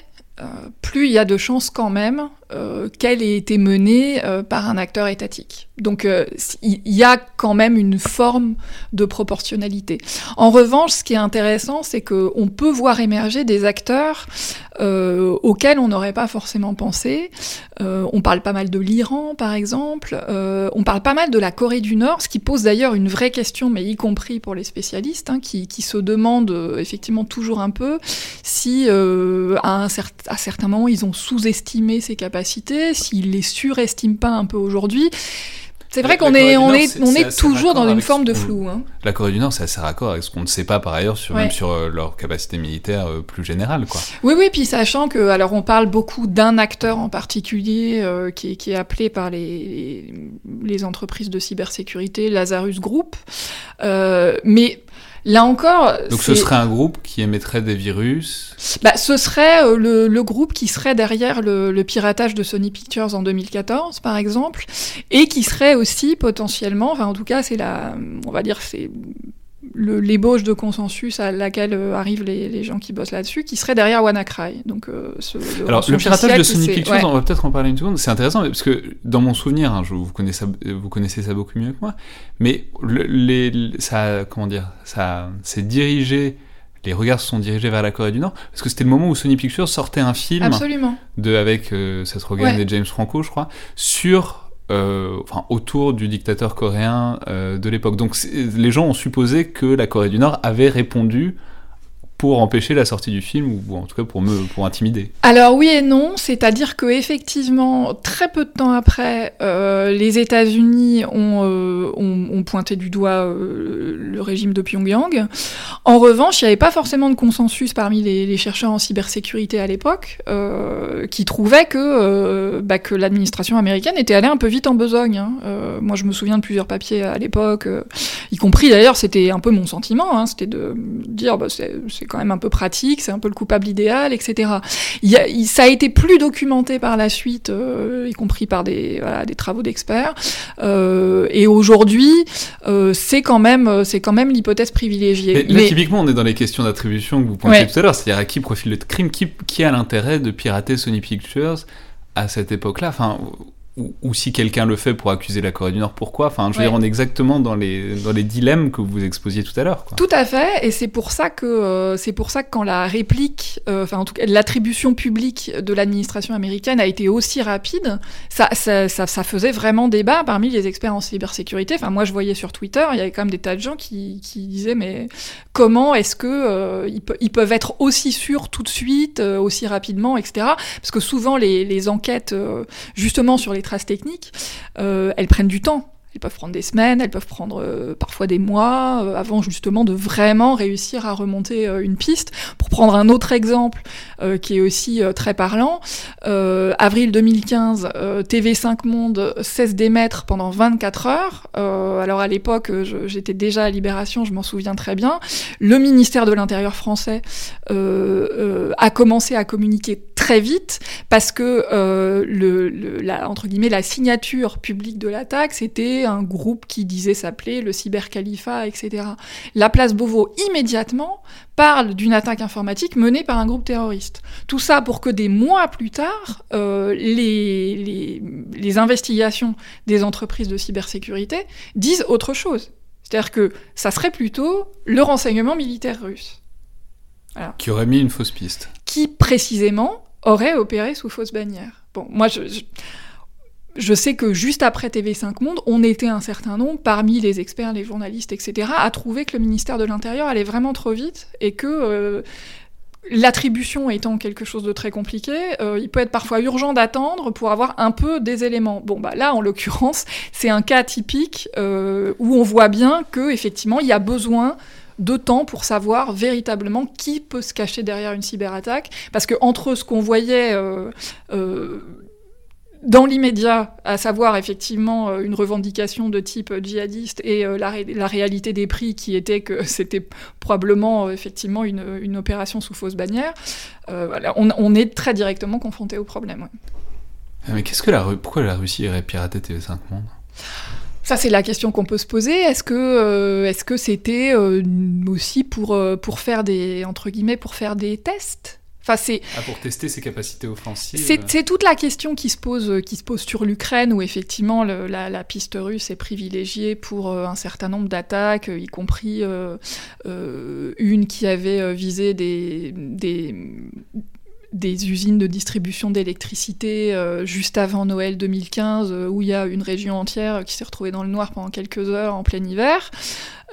plus il y a de chances quand même euh, qu'elle ait été menée euh, par un acteur étatique. Donc euh, il y a quand même une forme de proportionnalité. En revanche, ce qui est intéressant, c'est qu'on peut voir émerger des acteurs auxquels on n'aurait pas forcément pensé. on parle pas mal de l'Iran, par exemple. on parle pas mal de la Corée du Nord, ce qui pose d'ailleurs une vraie question, mais y compris pour les spécialistes, hein, qui, se demandent effectivement toujours un peu si à, un à certains moments ils ont sous-estimé ses capacités s'il les surestime pas un peu aujourd'hui. C'est vrai qu'on est, on est, on est, toujours dans une forme de flou. Hein. La Corée du Nord, c'est assez raccord avec ce qu'on ne sait pas par ailleurs sur, même sur euh, leur capacité militaire euh, plus générale. Quoi. Oui, oui, puis sachant que, alors on parle beaucoup d'un acteur en particulier euh, qui, qui, est appelé par les, les, entreprises de cybersécurité, Lazarus Group, mais Là encore. Donc ce serait un groupe qui émettrait des virus bah, Ce serait euh, le, le, groupe qui serait derrière le, le, piratage de Sony Pictures en 2014, par exemple, et qui serait aussi potentiellement, enfin en tout cas c'est la, on va dire c'est l'ébauche de consensus à laquelle euh, arrivent les, les, gens qui bossent là-dessus, qui serait derrière WannaCry. Donc, euh, le Alors, le piratage de Sony Pictures, on va peut-être en parler une seconde. C'est intéressant parce que dans mon souvenir, hein, je, vous, connaissez, vous connaissez ça beaucoup mieux que moi, mais les, ça, comment dire, ça, c'est dirigé les regards se sont dirigés vers la Corée du Nord parce que c'était le moment où Sony Pictures sortait un film Absolument. de avec euh, Seth Rogen et James Franco je crois sur euh, autour du dictateur coréen euh, de l'époque. Donc les gens ont supposé que la Corée du Nord avait répondu pour empêcher la sortie du film ou en tout cas pour me pour intimider Alors oui et non, c'est-à-dire que effectivement très peu de temps après, euh, les États-Unis ont, euh, ont, pointé du doigt euh, le régime de Pyongyang. En revanche, il n'y avait pas forcément de consensus parmi les, chercheurs en cybersécurité à l'époque qui trouvaient que bah, que l'administration américaine était allée un peu vite en besogne. Hein. moi, je me souviens de plusieurs papiers à l'époque, y compris d'ailleurs, c'était un peu mon sentiment, hein, c'était de dire bah, c'est quand même un peu pratique, c'est un peu le coupable idéal, etc. Il, il ça a été plus documenté par la suite, euh, y compris par des, voilà, des travaux d'experts. Euh, et aujourd'hui, euh, c'est quand même, c'est quand même l'hypothèse privilégiée. Mais, là, typiquement, on est dans les questions d'attribution que vous pointiez tout à l'heure, c'est-à-dire à qui profile le crime, qui, qui a l'intérêt de pirater Sony Pictures à cette époque-là? Enfin, ou, si quelqu'un le fait pour accuser la Corée du Nord, pourquoi? Enfin, je veux dire, on est exactement dans les, dans les dilemmes que vous exposiez tout à l'heure. Tout à fait, et c'est pour ça que euh, c'est pour ça que quand la réplique, euh, enfin en tout cas l'attribution publique de l'administration américaine a été aussi rapide, ça, ça, ça, ça, faisait vraiment débat parmi les experts en cybersécurité. Enfin, moi je voyais sur Twitter, il y avait quand même des tas de gens qui, qui disaient mais comment est-ce que euh, ils, ils, peuvent être aussi sûrs tout de suite, aussi rapidement, etc. Parce que souvent les, les enquêtes justement sur les traces techniques, euh, elles prennent du temps Elles peuvent prendre des semaines, elles peuvent prendre euh, parfois des mois euh, avant justement de vraiment réussir à remonter euh, une piste. Pour prendre un autre exemple qui est aussi très parlant, avril 2015, TV5 Monde cesse d'émettre pendant 24 heures. alors à l'époque, j'étais déjà à Libération, je m'en souviens très bien. Le ministère de l'Intérieur français a commencé à communiquer très vite parce que la, entre guillemets la signature publique de l'attaque c'était un groupe qui disait s'appeler le cybercalifat, etc. La place Beauvau, immédiatement, parle d'une attaque informatique menée par un groupe terroriste. Tout ça pour que des mois plus tard, euh, les, les, investigations des entreprises de cybersécurité disent autre chose. C'est-à-dire que ça serait plutôt le renseignement militaire russe. Qui aurait mis une fausse piste. Qui, précisément, aurait opéré sous fausse bannière. Bon, moi, je je sais que juste après TV5 Monde, on était un certain nombre, parmi les experts, les journalistes, etc., à trouver que le ministère de l'Intérieur allait vraiment trop vite et que euh, l'attribution étant quelque chose de très compliqué, euh, il peut être parfois urgent d'attendre pour avoir un peu des éléments. Bon, bah là, en l'occurrence, c'est un cas typique euh, où on voit bien que effectivement, il y a besoin de temps pour savoir véritablement qui peut se cacher derrière une cyberattaque, parce que entre ce qu'on voyait dans l'immédiat, à savoir effectivement euh, une revendication de type djihadiste et euh, la, réalité des prix qui était que c'était probablement euh, effectivement une, opération sous fausse bannière, on, est très directement confronté au problème. Ah, mais qu'est-ce que la pourquoi la Russie irait pirater TV5 Monde? Ça, c'est la question qu'on peut se poser. Est-ce que est-ce que c'était aussi pour pour faire des entre guillemets pour faire des tests? Ah, pour tester ses capacités offensives. C'est toute la question qui se pose, qui se pose sur l'Ukraine, où effectivement la, piste russe est privilégiée pour euh, un certain nombre d'attaques, y compris euh, euh, une qui avait visé des, des, des usines de distribution d'électricité juste avant Noël 2015, où il y a une région entière qui s'est retrouvée dans le noir pendant quelques heures en plein hiver.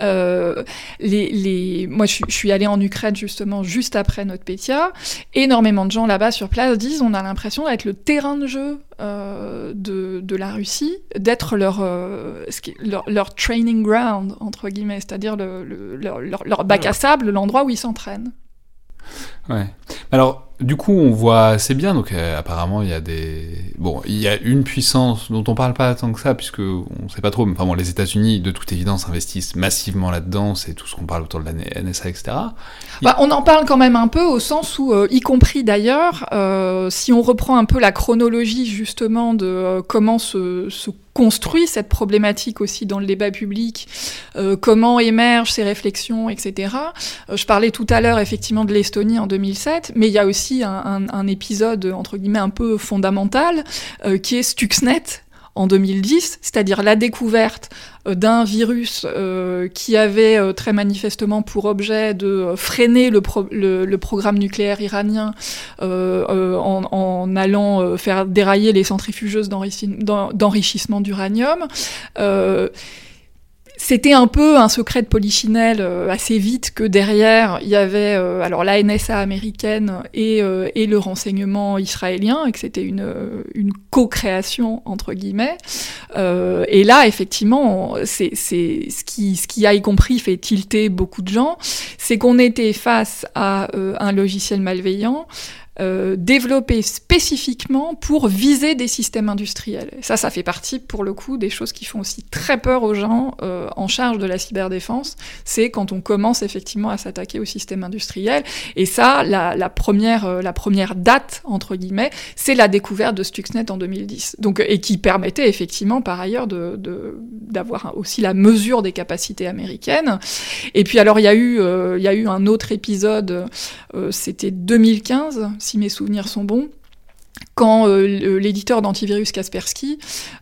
Euh, les, les... Moi, je, suis allée en Ukraine justement juste après notre Pétia. Énormément de gens là-bas sur place disent on a l'impression d'être le terrain de jeu euh, de, de, la Russie, d'être leur, euh, leur, leur, training ground, entre guillemets, c'est-à-dire le, leur, leur, bac à sable, l'endroit où ils s'entraînent. Ouais. Alors, du coup, on voit assez bien. Donc, euh, apparemment, il y a des. Bon, il y a une puissance dont on parle pas tant que ça, puisque on sait pas trop. Mais enfin, bon, les États-Unis, de toute évidence, investissent massivement là-dedans. C'est tout ce qu'on parle autour de la NSA, etc. Bah, on en parle quand même un peu au sens où, euh, y compris d'ailleurs, euh, si on reprend un peu la chronologie justement de comment se, construit cette problématique aussi dans le débat public, comment émergent ces réflexions, etc. je parlais tout à l'heure effectivement de l'Estonie en 2007, mais il y a aussi un, épisode entre guillemets un peu fondamental qui est Stuxnet en 2010, c'est-à-dire la découverte euh, d'un virus euh, qui avait euh, très manifestement pour objet de freiner le, programme nucléaire iranien en, en, allant faire dérailler les centrifugeuses d'enrichissement d'uranium c'était un peu un secret de polichinelle euh, assez vite que derrière il y avait euh, alors la NSA américaine et, euh, et le renseignement israélien et que c'était une, co-création entre guillemets. et là effectivement c'est ce qui ce qui a y compris fait tilter beaucoup de gens, c'est qu'on était face à un logiciel malveillant euh, développé spécifiquement pour viser des systèmes industriels. ça, ça fait partie, pour le coup, des choses qui font aussi très peur aux gens euh, en charge de la cyberdéfense. C'est quand on commence effectivement à s'attaquer aux systèmes industriels. Et ça, la, la première, euh, la première date, entre guillemets, c'est la découverte de Stuxnet en 2010. Donc, et qui permettait effectivement, par ailleurs, d'avoir de, d'avoir aussi la mesure des capacités américaines. Et puis, alors, il y, eu, il y a eu un autre épisode, c'était 2015, si mes souvenirs sont bons, quand euh, l'éditeur d'antivirus Kaspersky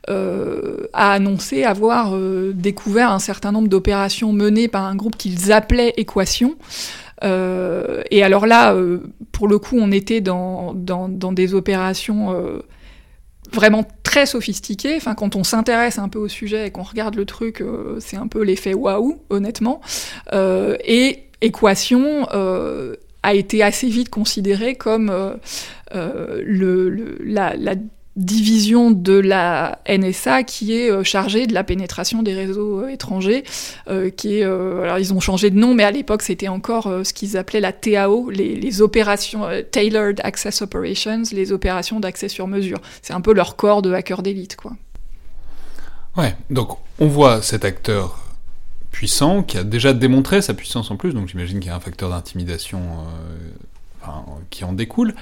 euh, a annoncé avoir euh, découvert un certain nombre d'opérations menées par un groupe qu'ils appelaient Équation. et alors là, pour le coup, on était dans, dans, des opérations vraiment très sophistiquées. Enfin, quand on s'intéresse un peu au sujet et qu'on regarde le truc, c'est un peu l'effet waouh, honnêtement. et Équation a été assez vite considéré comme euh, euh, le, la, division de la NSA qui est euh, chargée de la pénétration des réseaux étrangers, qui est, alors ils ont changé de nom, mais à l'époque c'était encore ce qu'ils appelaient la TAO, les, les opérations Tailored Access Operations, les opérations d'accès sur mesure. C'est un peu leur corps de hacker d'élite, quoi. Ouais, donc on voit cet acteur puissant qui a déjà démontré sa puissance en plus, donc j'imagine qu'il y a un facteur d'intimidation enfin, qui en découle.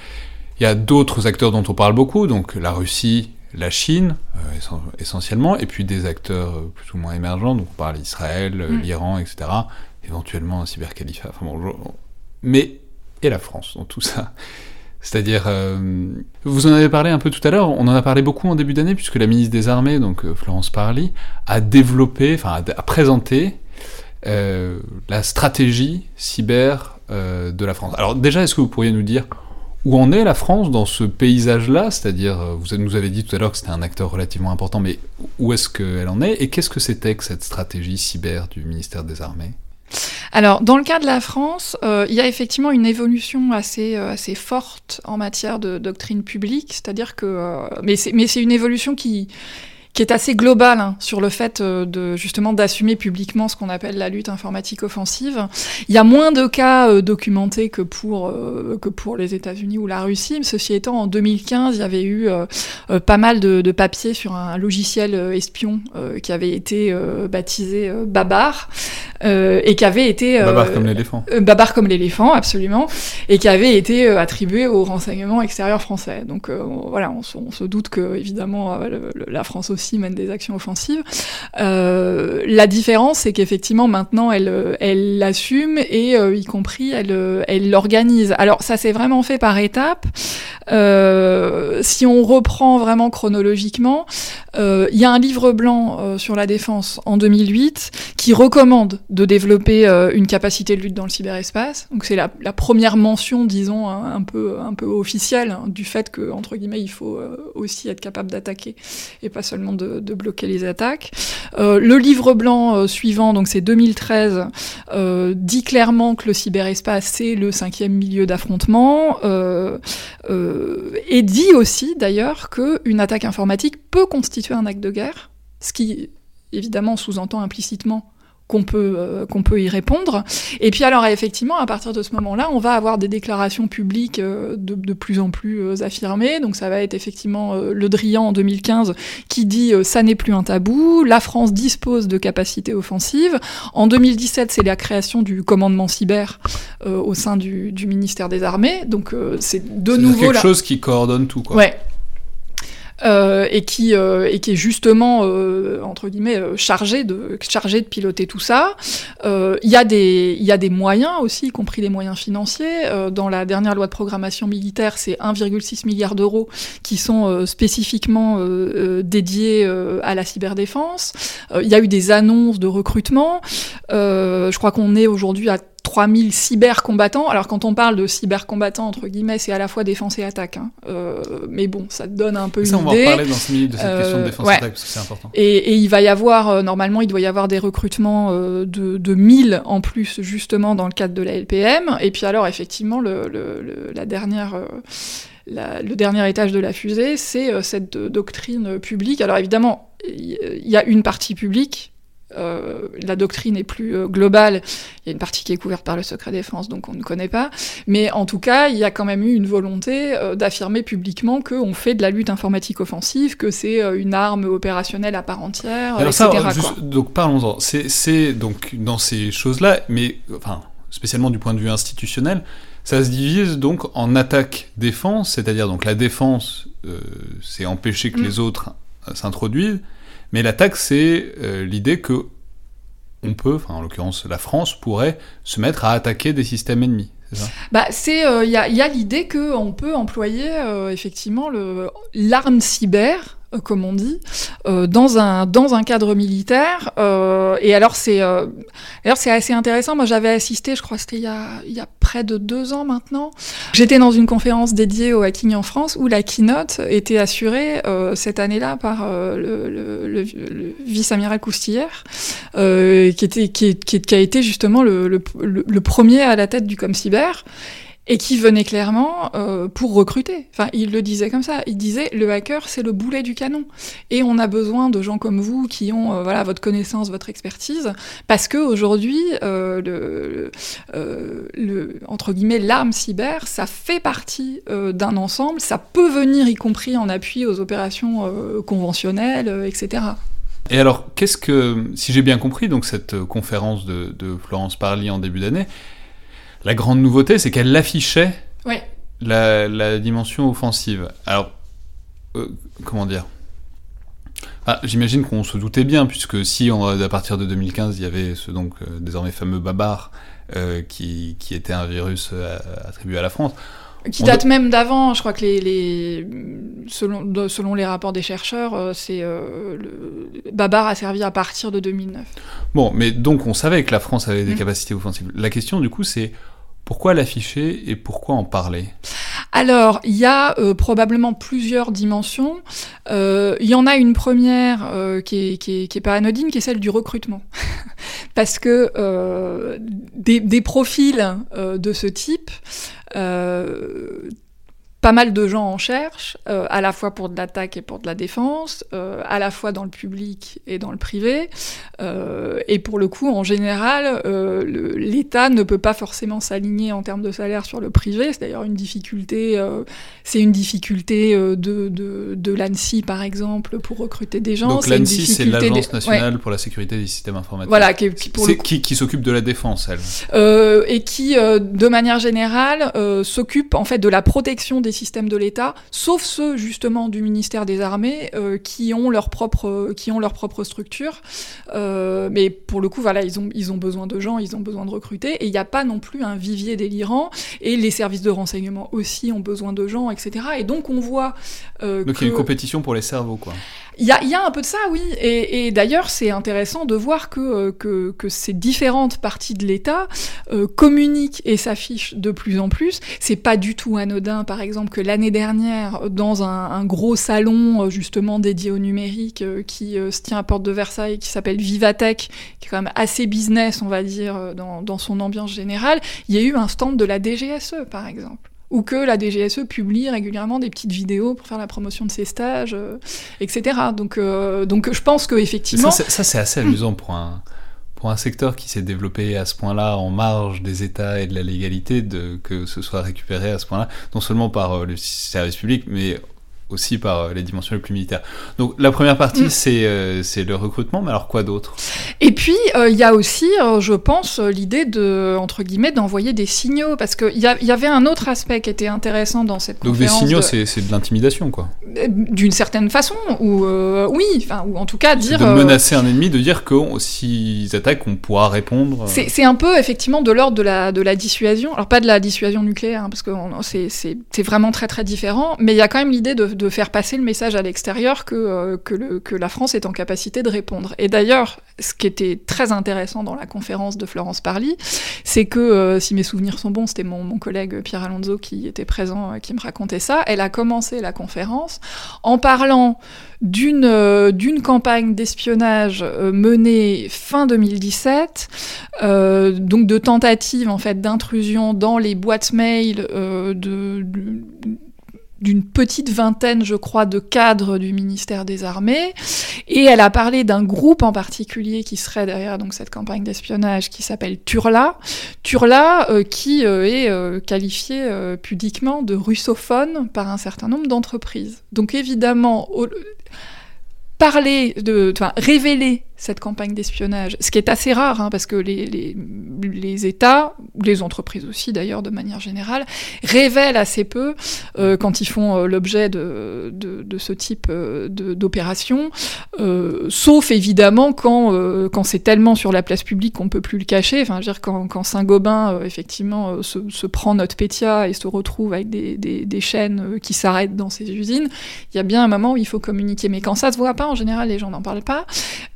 Il y a d'autres acteurs dont on parle beaucoup, donc la Russie, la Chine, euh, essentiellement, et puis des acteurs euh, plus ou moins émergents, donc on parle Israël, euh, mm. l'Iran, etc., éventuellement un cybercalifat, enfin bon, mais, et la France dans tout ça c'est-à-dire, vous en avez parlé un peu tout à l'heure, on en a parlé beaucoup en début d'année, puisque la ministre des Armées, donc Florence Parly, a développé, enfin a, présenté la stratégie cyber de la France. Alors déjà, est-ce que vous pourriez nous dire où en est la France dans ce paysage-là? C'est-à-dire, euh, vous nous avez dit tout à l'heure que c'était un acteur relativement important, mais où est-ce qu'elle en est? Et qu'est-ce que c'était que cette stratégie cyber du ministère des Armées? Alors, dans le cas de la France, euh, il y a effectivement une évolution assez, euh, assez forte en matière de doctrine publique, c'est-à-dire que... mais c'est une évolution qui, qui est assez global hein, sur le fait euh, de justement d'assumer publiquement ce qu'on appelle la lutte informatique offensive. Il y a moins de cas euh, documentés que pour euh, que pour les États-Unis ou la Russie. Ceci étant, en 2015, il y avait eu pas mal de, de, papiers sur un logiciel espion qui avait été baptisé Babar et qui avait été Babar comme l'éléphant. Babar comme l'éléphant, absolument, et qui avait été attribué au renseignement extérieur français. Donc voilà, on, on, se doute que évidemment la France aussi mène des actions offensives. Euh, la différence, c'est qu'effectivement maintenant elle l'assume et euh, y compris elle l'organise. Alors ça s'est vraiment fait par étapes. Euh, si on reprend vraiment chronologiquement, il y a un livre blanc sur la défense en 2008 qui recommande de développer une capacité de lutte dans le cyberespace. Donc c'est la, première mention, disons, un, peu un peu officielle hein, du fait que entre guillemets il faut aussi être capable d'attaquer et pas seulement de, bloquer les attaques. Euh, le livre blanc euh, suivant, donc c'est 2013, euh, dit clairement que le cyberespace c'est le cinquième milieu d'affrontement et dit aussi d'ailleurs qu'une attaque informatique peut constituer un acte de guerre, ce qui évidemment sous-entend implicitement qu'on peut, euh, qu'on peut y répondre. Et puis alors effectivement, à partir de ce moment-là, on va avoir des déclarations publiques euh, de, de, plus en plus euh, affirmées. Donc ça va être effectivement Le Drian en 2015 qui dit ça n'est plus un tabou, la France dispose de capacités offensives. En 2017, c'est la création du commandement cyber au sein du, du, ministère des Armées. Donc c'est de nouveau quelque chose qui coordonne tout. Quoi. Ouais, euh, et qui euh, et qui est justement euh, entre guillemets chargé de chargé de piloter tout ça. Il y y a des moyens aussi, y compris des moyens financiers. dans la dernière loi de programmation militaire, c'est 1,6 milliard d'euros qui sont spécifiquement dédiés à la cyberdéfense. Il y a eu des annonces de recrutement. je crois qu'on est aujourd'hui à 3000 cybercombattants. Alors quand on parle de cybercombattants, entre guillemets, c'est à la fois défense et attaque. Hein. Euh, mais bon, ça te donne un peu une idée. on va en parler dans ce minutes de cette question de euh, défense et attaque, parce que c'est important. Et, et, il va y avoir, euh, normalement, il doit y avoir des recrutements de, de 1000 en plus, justement, dans le cadre de la LPM. Et puis alors, effectivement, le, le, la dernière... La, le dernier étage de la fusée, c'est cette doctrine publique. Alors évidemment, il y a une partie publique, euh, la doctrine est plus euh, globale. Il y a une partie qui est couverte par le secret défense, donc on ne connaît pas. Mais en tout cas, il y a quand même eu une volonté euh, d'affirmer publiquement qu'on fait de la lutte informatique offensive, que c'est une arme opérationnelle à part entière, Alors etc. Ça, donc parlons-en. C'est donc dans ces choses-là, mais enfin spécialement du point de vue institutionnel, ça se divise donc en attaque-défense, c'est-à-dire donc la défense, c'est empêcher que mm. les autres s'introduisent. Mais l'attaque, c'est euh, l'idée que on peut, en l'occurrence la France, pourrait se mettre à attaquer des systèmes ennemis. Bah, c'est, il euh, y a, y a l'idée qu'on peut employer euh, effectivement l'arme cyber comme on dit, euh, dans, un, dans un cadre militaire. Euh, et alors, c'est c'est assez intéressant. Moi, j'avais assisté, je crois que c'était il, y a, il y a près de deux ans maintenant. J'étais dans une conférence dédiée au hacking en France où la keynote était assurée cette année-là par le, vice-amiral Coustillère, qui, était, qui, qui, a été justement le, le, premier à la tête du ComCyber et qui venait clairement euh, pour recruter. Enfin, il le disait comme ça. Il disait le hacker, c'est le boulet du canon, et on a besoin de gens comme vous qui ont euh, voilà votre connaissance, votre expertise, parce que aujourd'hui, euh, l'arme cyber, ça fait partie d'un ensemble. Ça peut venir y compris en appui aux opérations conventionnelles, etc. Et alors, qu'est-ce que, si j'ai bien compris, donc cette conférence de, de Florence Parly en début d'année, la grande nouveauté, c'est qu'elle affichait Ouais. la, la dimension offensive. Alors, euh, comment dire? Ah, J'imagine qu'on se doutait bien, puisque si on- à partir de 2015, il y avait ce donc euh, désormais fameux Babar, euh, qui, qui était un virus attribué à la France. Qui On date même d'avant, je crois que les, les selon, de- selon les rapports des chercheurs, c'est euh, le Babar a servi à partir de 2009. Bon, mais donc on savait que la France avait des Mm. capacités offensives. La question du coup, c'est pourquoi l'afficher et pourquoi en parler? Alors, il y a euh, probablement plusieurs dimensions. Euh, Il y en a une première euh, qui, est, qui, est, qui est pas anodine, qui est celle du recrutement. Parce que des, profils de ce type, pas mal de gens en cherchent, euh, à la fois pour de l'attaque et pour de la défense, euh, à la fois dans le public et dans le privé. Euh, et pour le coup, en général, l'État ne peut pas forcément s'aligner en termes de salaire sur le privé. C'est d'ailleurs une difficulté. c'est une difficulté de, de, de l'ANSI, par exemple, pour recruter des gens. Donc l'ANSI, c'est l'Agence nationale pour la sécurité des systèmes informatiques. Voilà, qui, qui pour le C'est qui, qui s'occupe de la défense, elle. et qui, de manière générale, s'occupe en fait de la protection des systèmes de l'État, sauf ceux justement du ministère des Armées euh, qui ont leur propre qui ont leur propre structure. Euh, mais pour le coup, voilà, ils ont ils ont besoin de gens, ils ont besoin de recruter, et il n'y a pas non plus un vivier délirant. Et les services de renseignement aussi ont besoin de gens, etc. Et donc on voit euh, Donc que il y a une compétition pour les cerveaux, quoi. Il y a, un peu de ça, oui. Et, d'ailleurs, c'est intéressant de voir que, euh, que, que ces différentes parties de l'État euh, communiquent et s'affichent de plus en plus. C'est pas du tout anodin, par exemple, que l'année dernière, dans un, un gros salon euh, justement dédié au numérique euh, qui euh, se tient à Porte de Versailles, qui s'appelle Vivatech, qui est quand même assez business, on va dire, dans, dans son ambiance générale, il y a eu un stand de la DGSE, par exemple ou que la DGSE publie régulièrement des petites vidéos pour faire la promotion de ses stages, euh, etc. Donc, euh, donc je pense que effectivement, ça, c'est assez amusant pour un, pour un secteur qui s'est développé à ce point-là en marge des États et de la légalité, de, que ce soit récupéré à ce point-là, non seulement par euh, le service public, mais aussi par euh, les dimensions les plus militaires. Donc la première partie, Mm. c'est euh, le recrutement, mais alors quoi d'autre? Et puis, euh, il y a aussi, euh, je pense, l'idée de, entre guillemets, d'envoyer des signaux, parce qu'il y, y avait un autre aspect qui était intéressant dans cette Donc des conférence. signaux, de- c'est de l'intimidation, quoi. D'une certaine façon, ou oui, enfin, ou en tout cas dire... de menacer un ennemi, de dire que s'ils attaquent, on pourra répondre. C'est un peu effectivement de l'ordre de la, de la dissuasion. Alors pas de la dissuasion nucléaire, hein, parce que c'est vraiment très très différent, mais il y a quand même l'idée de, de faire passer le message à l'extérieur que, euh, que, le- que la France est en capacité de répondre. Et d'ailleurs, ce qui était très intéressant dans la conférence de Florence Parly, c'est que, euh, si mes souvenirs sont bons, c'était mon, mon collègue Pierre Alonso qui était présent, euh, qui me racontait ça, elle a commencé la conférence en parlant d'une campagne d'espionnage menée fin 2017, euh, donc de tentatives en fait d'intrusion dans les boîtes mail de- d'une petite vingtaine, je crois, de cadres du ministère des Armées, et elle a parlé d'un groupe en particulier qui serait derrière cette campagne d'espionnage qui s'appelle Turla, Turla euh, qui euh, est euh, qualifié euh, pudiquement de russophone par un certain nombre d'entreprises. Donc évidemment, parler de, enfin, révéler cette campagne d'espionnage, ce qui est assez rare, hein, parce que les, les, États, les entreprises aussi d'ailleurs de manière générale, révèlent assez peu euh, quand ils font euh, l'objet de, de, ce type euh, d'opération, euh, sauf évidemment quand, quand c'est tellement sur la place publique qu'on peut plus le cacher, enfin, je veux dire, quand, quand Saint-Gobain effectivement se, se prend notre Pétia et se retrouve avec des, des, des chaînes qui s'arrêtent dans ses usines, il y a bien un moment où il faut communiquer. Mais quand ça se voit pas, en général, les gens n'en parlent pas.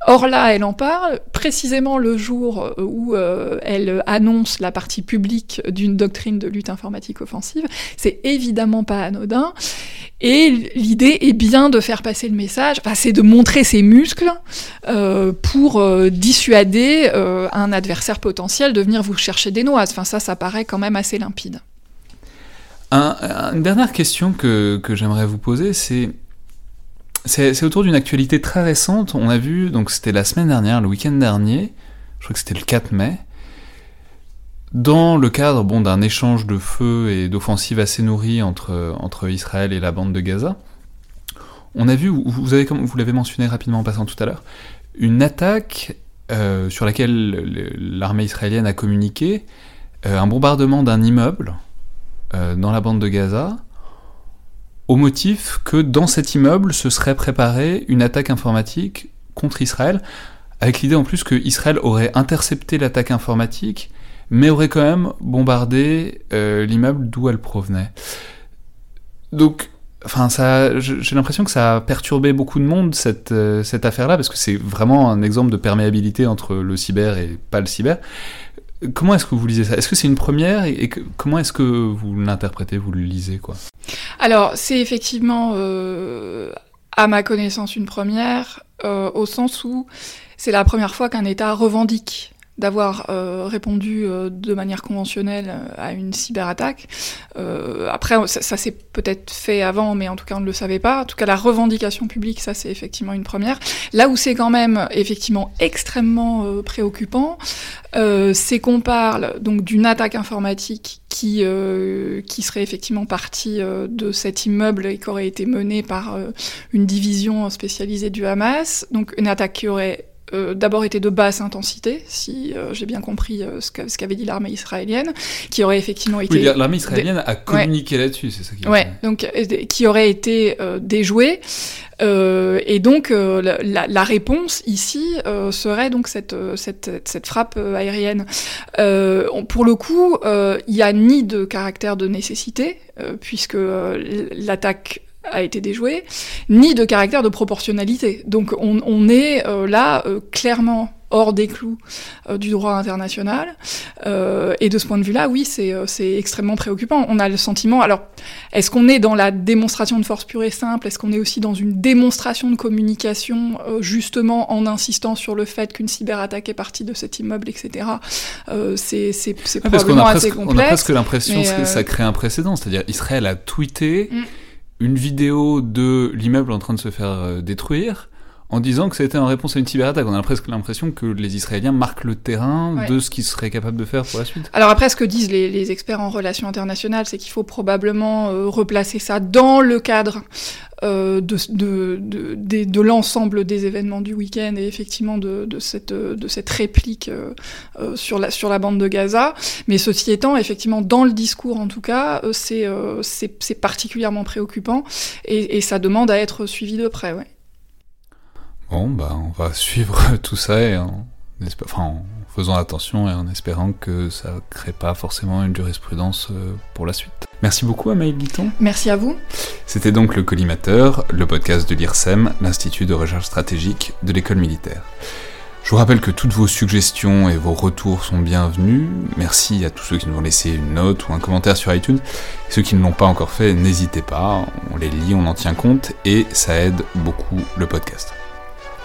Or là, elle en parle précisément le jour euh, où euh, elle annonce la partie publique d'une doctrine de lutte informatique offensive. C'est évidemment pas anodin. Et l'idée est bien de faire passer le message, enfin, c'est de montrer ses muscles euh, pour dissuader un adversaire potentiel de venir vous chercher des noises. Enfin, ça, ça paraît quand même assez limpide. une dernière question que, j'aimerais vous poser, c'est c'est autour d'une actualité très récente. On a vu, donc c'était la semaine dernière, le week-end dernier, je crois que c'était le 4 mai, dans le cadre bon, d'un échange de feu et d'offensives assez nourries entre, entre Israël et la bande de Gaza, on a vu, vous, avez, vous l'avez mentionné rapidement en passant tout à l'heure, une attaque euh, sur laquelle l'armée israélienne a communiqué, euh, un bombardement d'un immeuble euh, dans la bande de Gaza, au motif que dans cet immeuble se serait préparée une attaque informatique contre Israël, avec l'idée en plus que Israël aurait intercepté l'attaque informatique, mais aurait quand même bombardé l'immeuble d'où elle provenait. Donc Enfin, j'ai l'impression que ça a perturbé beaucoup de monde euh, cette affaire-là parce que c'est vraiment un exemple de perméabilité entre le cyber et pas le cyber. Comment est-ce que vous lisez ça? Est-ce que c'est une première et, comment est-ce que vous l'interprétez, vous le lisez quoi? Alors, c'est effectivement, euh, à ma connaissance, une première euh, au sens où c'est la première fois qu'un État revendique d'avoir euh, répondu euh, de manière conventionnelle euh, à une cyberattaque. après, ça, s'est peut-être fait avant, mais en tout cas, on ne le savait pas. En tout cas, la revendication publique, ça, c'est effectivement une première. Là où c'est quand même effectivement extrêmement préoccupant, c'est qu'on parle donc d'une attaque informatique qui qui serait effectivement partie de cet immeuble et qui aurait été menée par une division spécialisée du Hamas. Donc une attaque qui aurait euh, d'abord été de basse intensité, si euh, j'ai bien compris euh, ce qu'avait dit l'armée israélienne, qui aurait effectivement été... Oui, l'armée israélienne a communiqué là-dessus, c'est ça qui... Ouais, donc qui aurait été déjouée. et donc la, la, réponse ici serait donc cette, cette, cette frappe aérienne. pour le coup, il n'y a ni de caractère de nécessité, puisque l'attaque a été déjoué, ni de caractère de proportionnalité. Donc on, on est euh, là euh, clairement hors des clous euh, du droit international. et de ce point de vue-là, oui, c'est extrêmement préoccupant. On a le sentiment, alors, est-ce qu'on est dans la démonstration de force pure et simple? Est-ce qu'on est aussi dans une démonstration de communication, justement en insistant sur le fait qu'une cyberattaque est partie de cet immeuble, etc. c'est probablement assez complexe. On a presque l'impression que ça crée un précédent, c'est-à-dire Israël a tweeté... Mm une vidéo de l'immeuble en train de se faire euh, détruire en disant que c'était en réponse à une cyberattaque. On a presque l'impression que les Israéliens marquent le terrain de ce qu'ils seraient capables de faire pour la suite. Alors après, ce que disent les, experts en relations internationales, c'est qu'il faut probablement euh, replacer ça dans le cadre euh, de, de, de, de l'ensemble des événements du week-end et effectivement de, de, cette, de cette réplique euh, euh, sur, la, sur la bande de Gaza. Mais ceci étant, effectivement, dans le discours en tout cas, c'est c'est particulièrement préoccupant et, et, ça demande à être suivi de près. Ouais. Bon, bah, on va suivre tout ça et en, enfin, en faisant attention et en espérant que ça ne crée pas forcément une jurisprudence pour la suite. Merci beaucoup Amaïl Guiton. Merci à vous. C'était donc le Collimateur, le podcast de l'IRSEM, l'Institut de recherche stratégique de l'école militaire. Je vous rappelle que toutes vos suggestions et vos retours sont bienvenus. Merci à tous ceux qui nous ont laissé une note ou un commentaire sur iTunes. Et ceux qui ne l'ont pas encore fait, n'hésitez pas, on les lit, on en tient compte et ça aide beaucoup le podcast.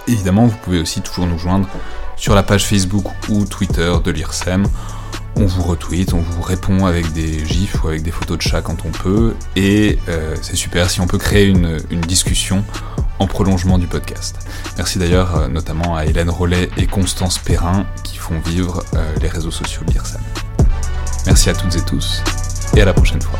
Évidemment, vous pouvez aussi toujours nous joindre sur la page Facebook ou Twitter de l'IRSEM on vous retweet, on vous répond avec des gifs ou avec des photos de chat quand on peut, et euh, c'est super si on peut créer une, discussion en prolongement du podcast. Merci d'ailleurs euh, notamment à Hélène Rollet et Constance Perrin qui font vivre euh, les réseaux sociaux de l'IRSAM. Merci à toutes et tous, et à la prochaine fois.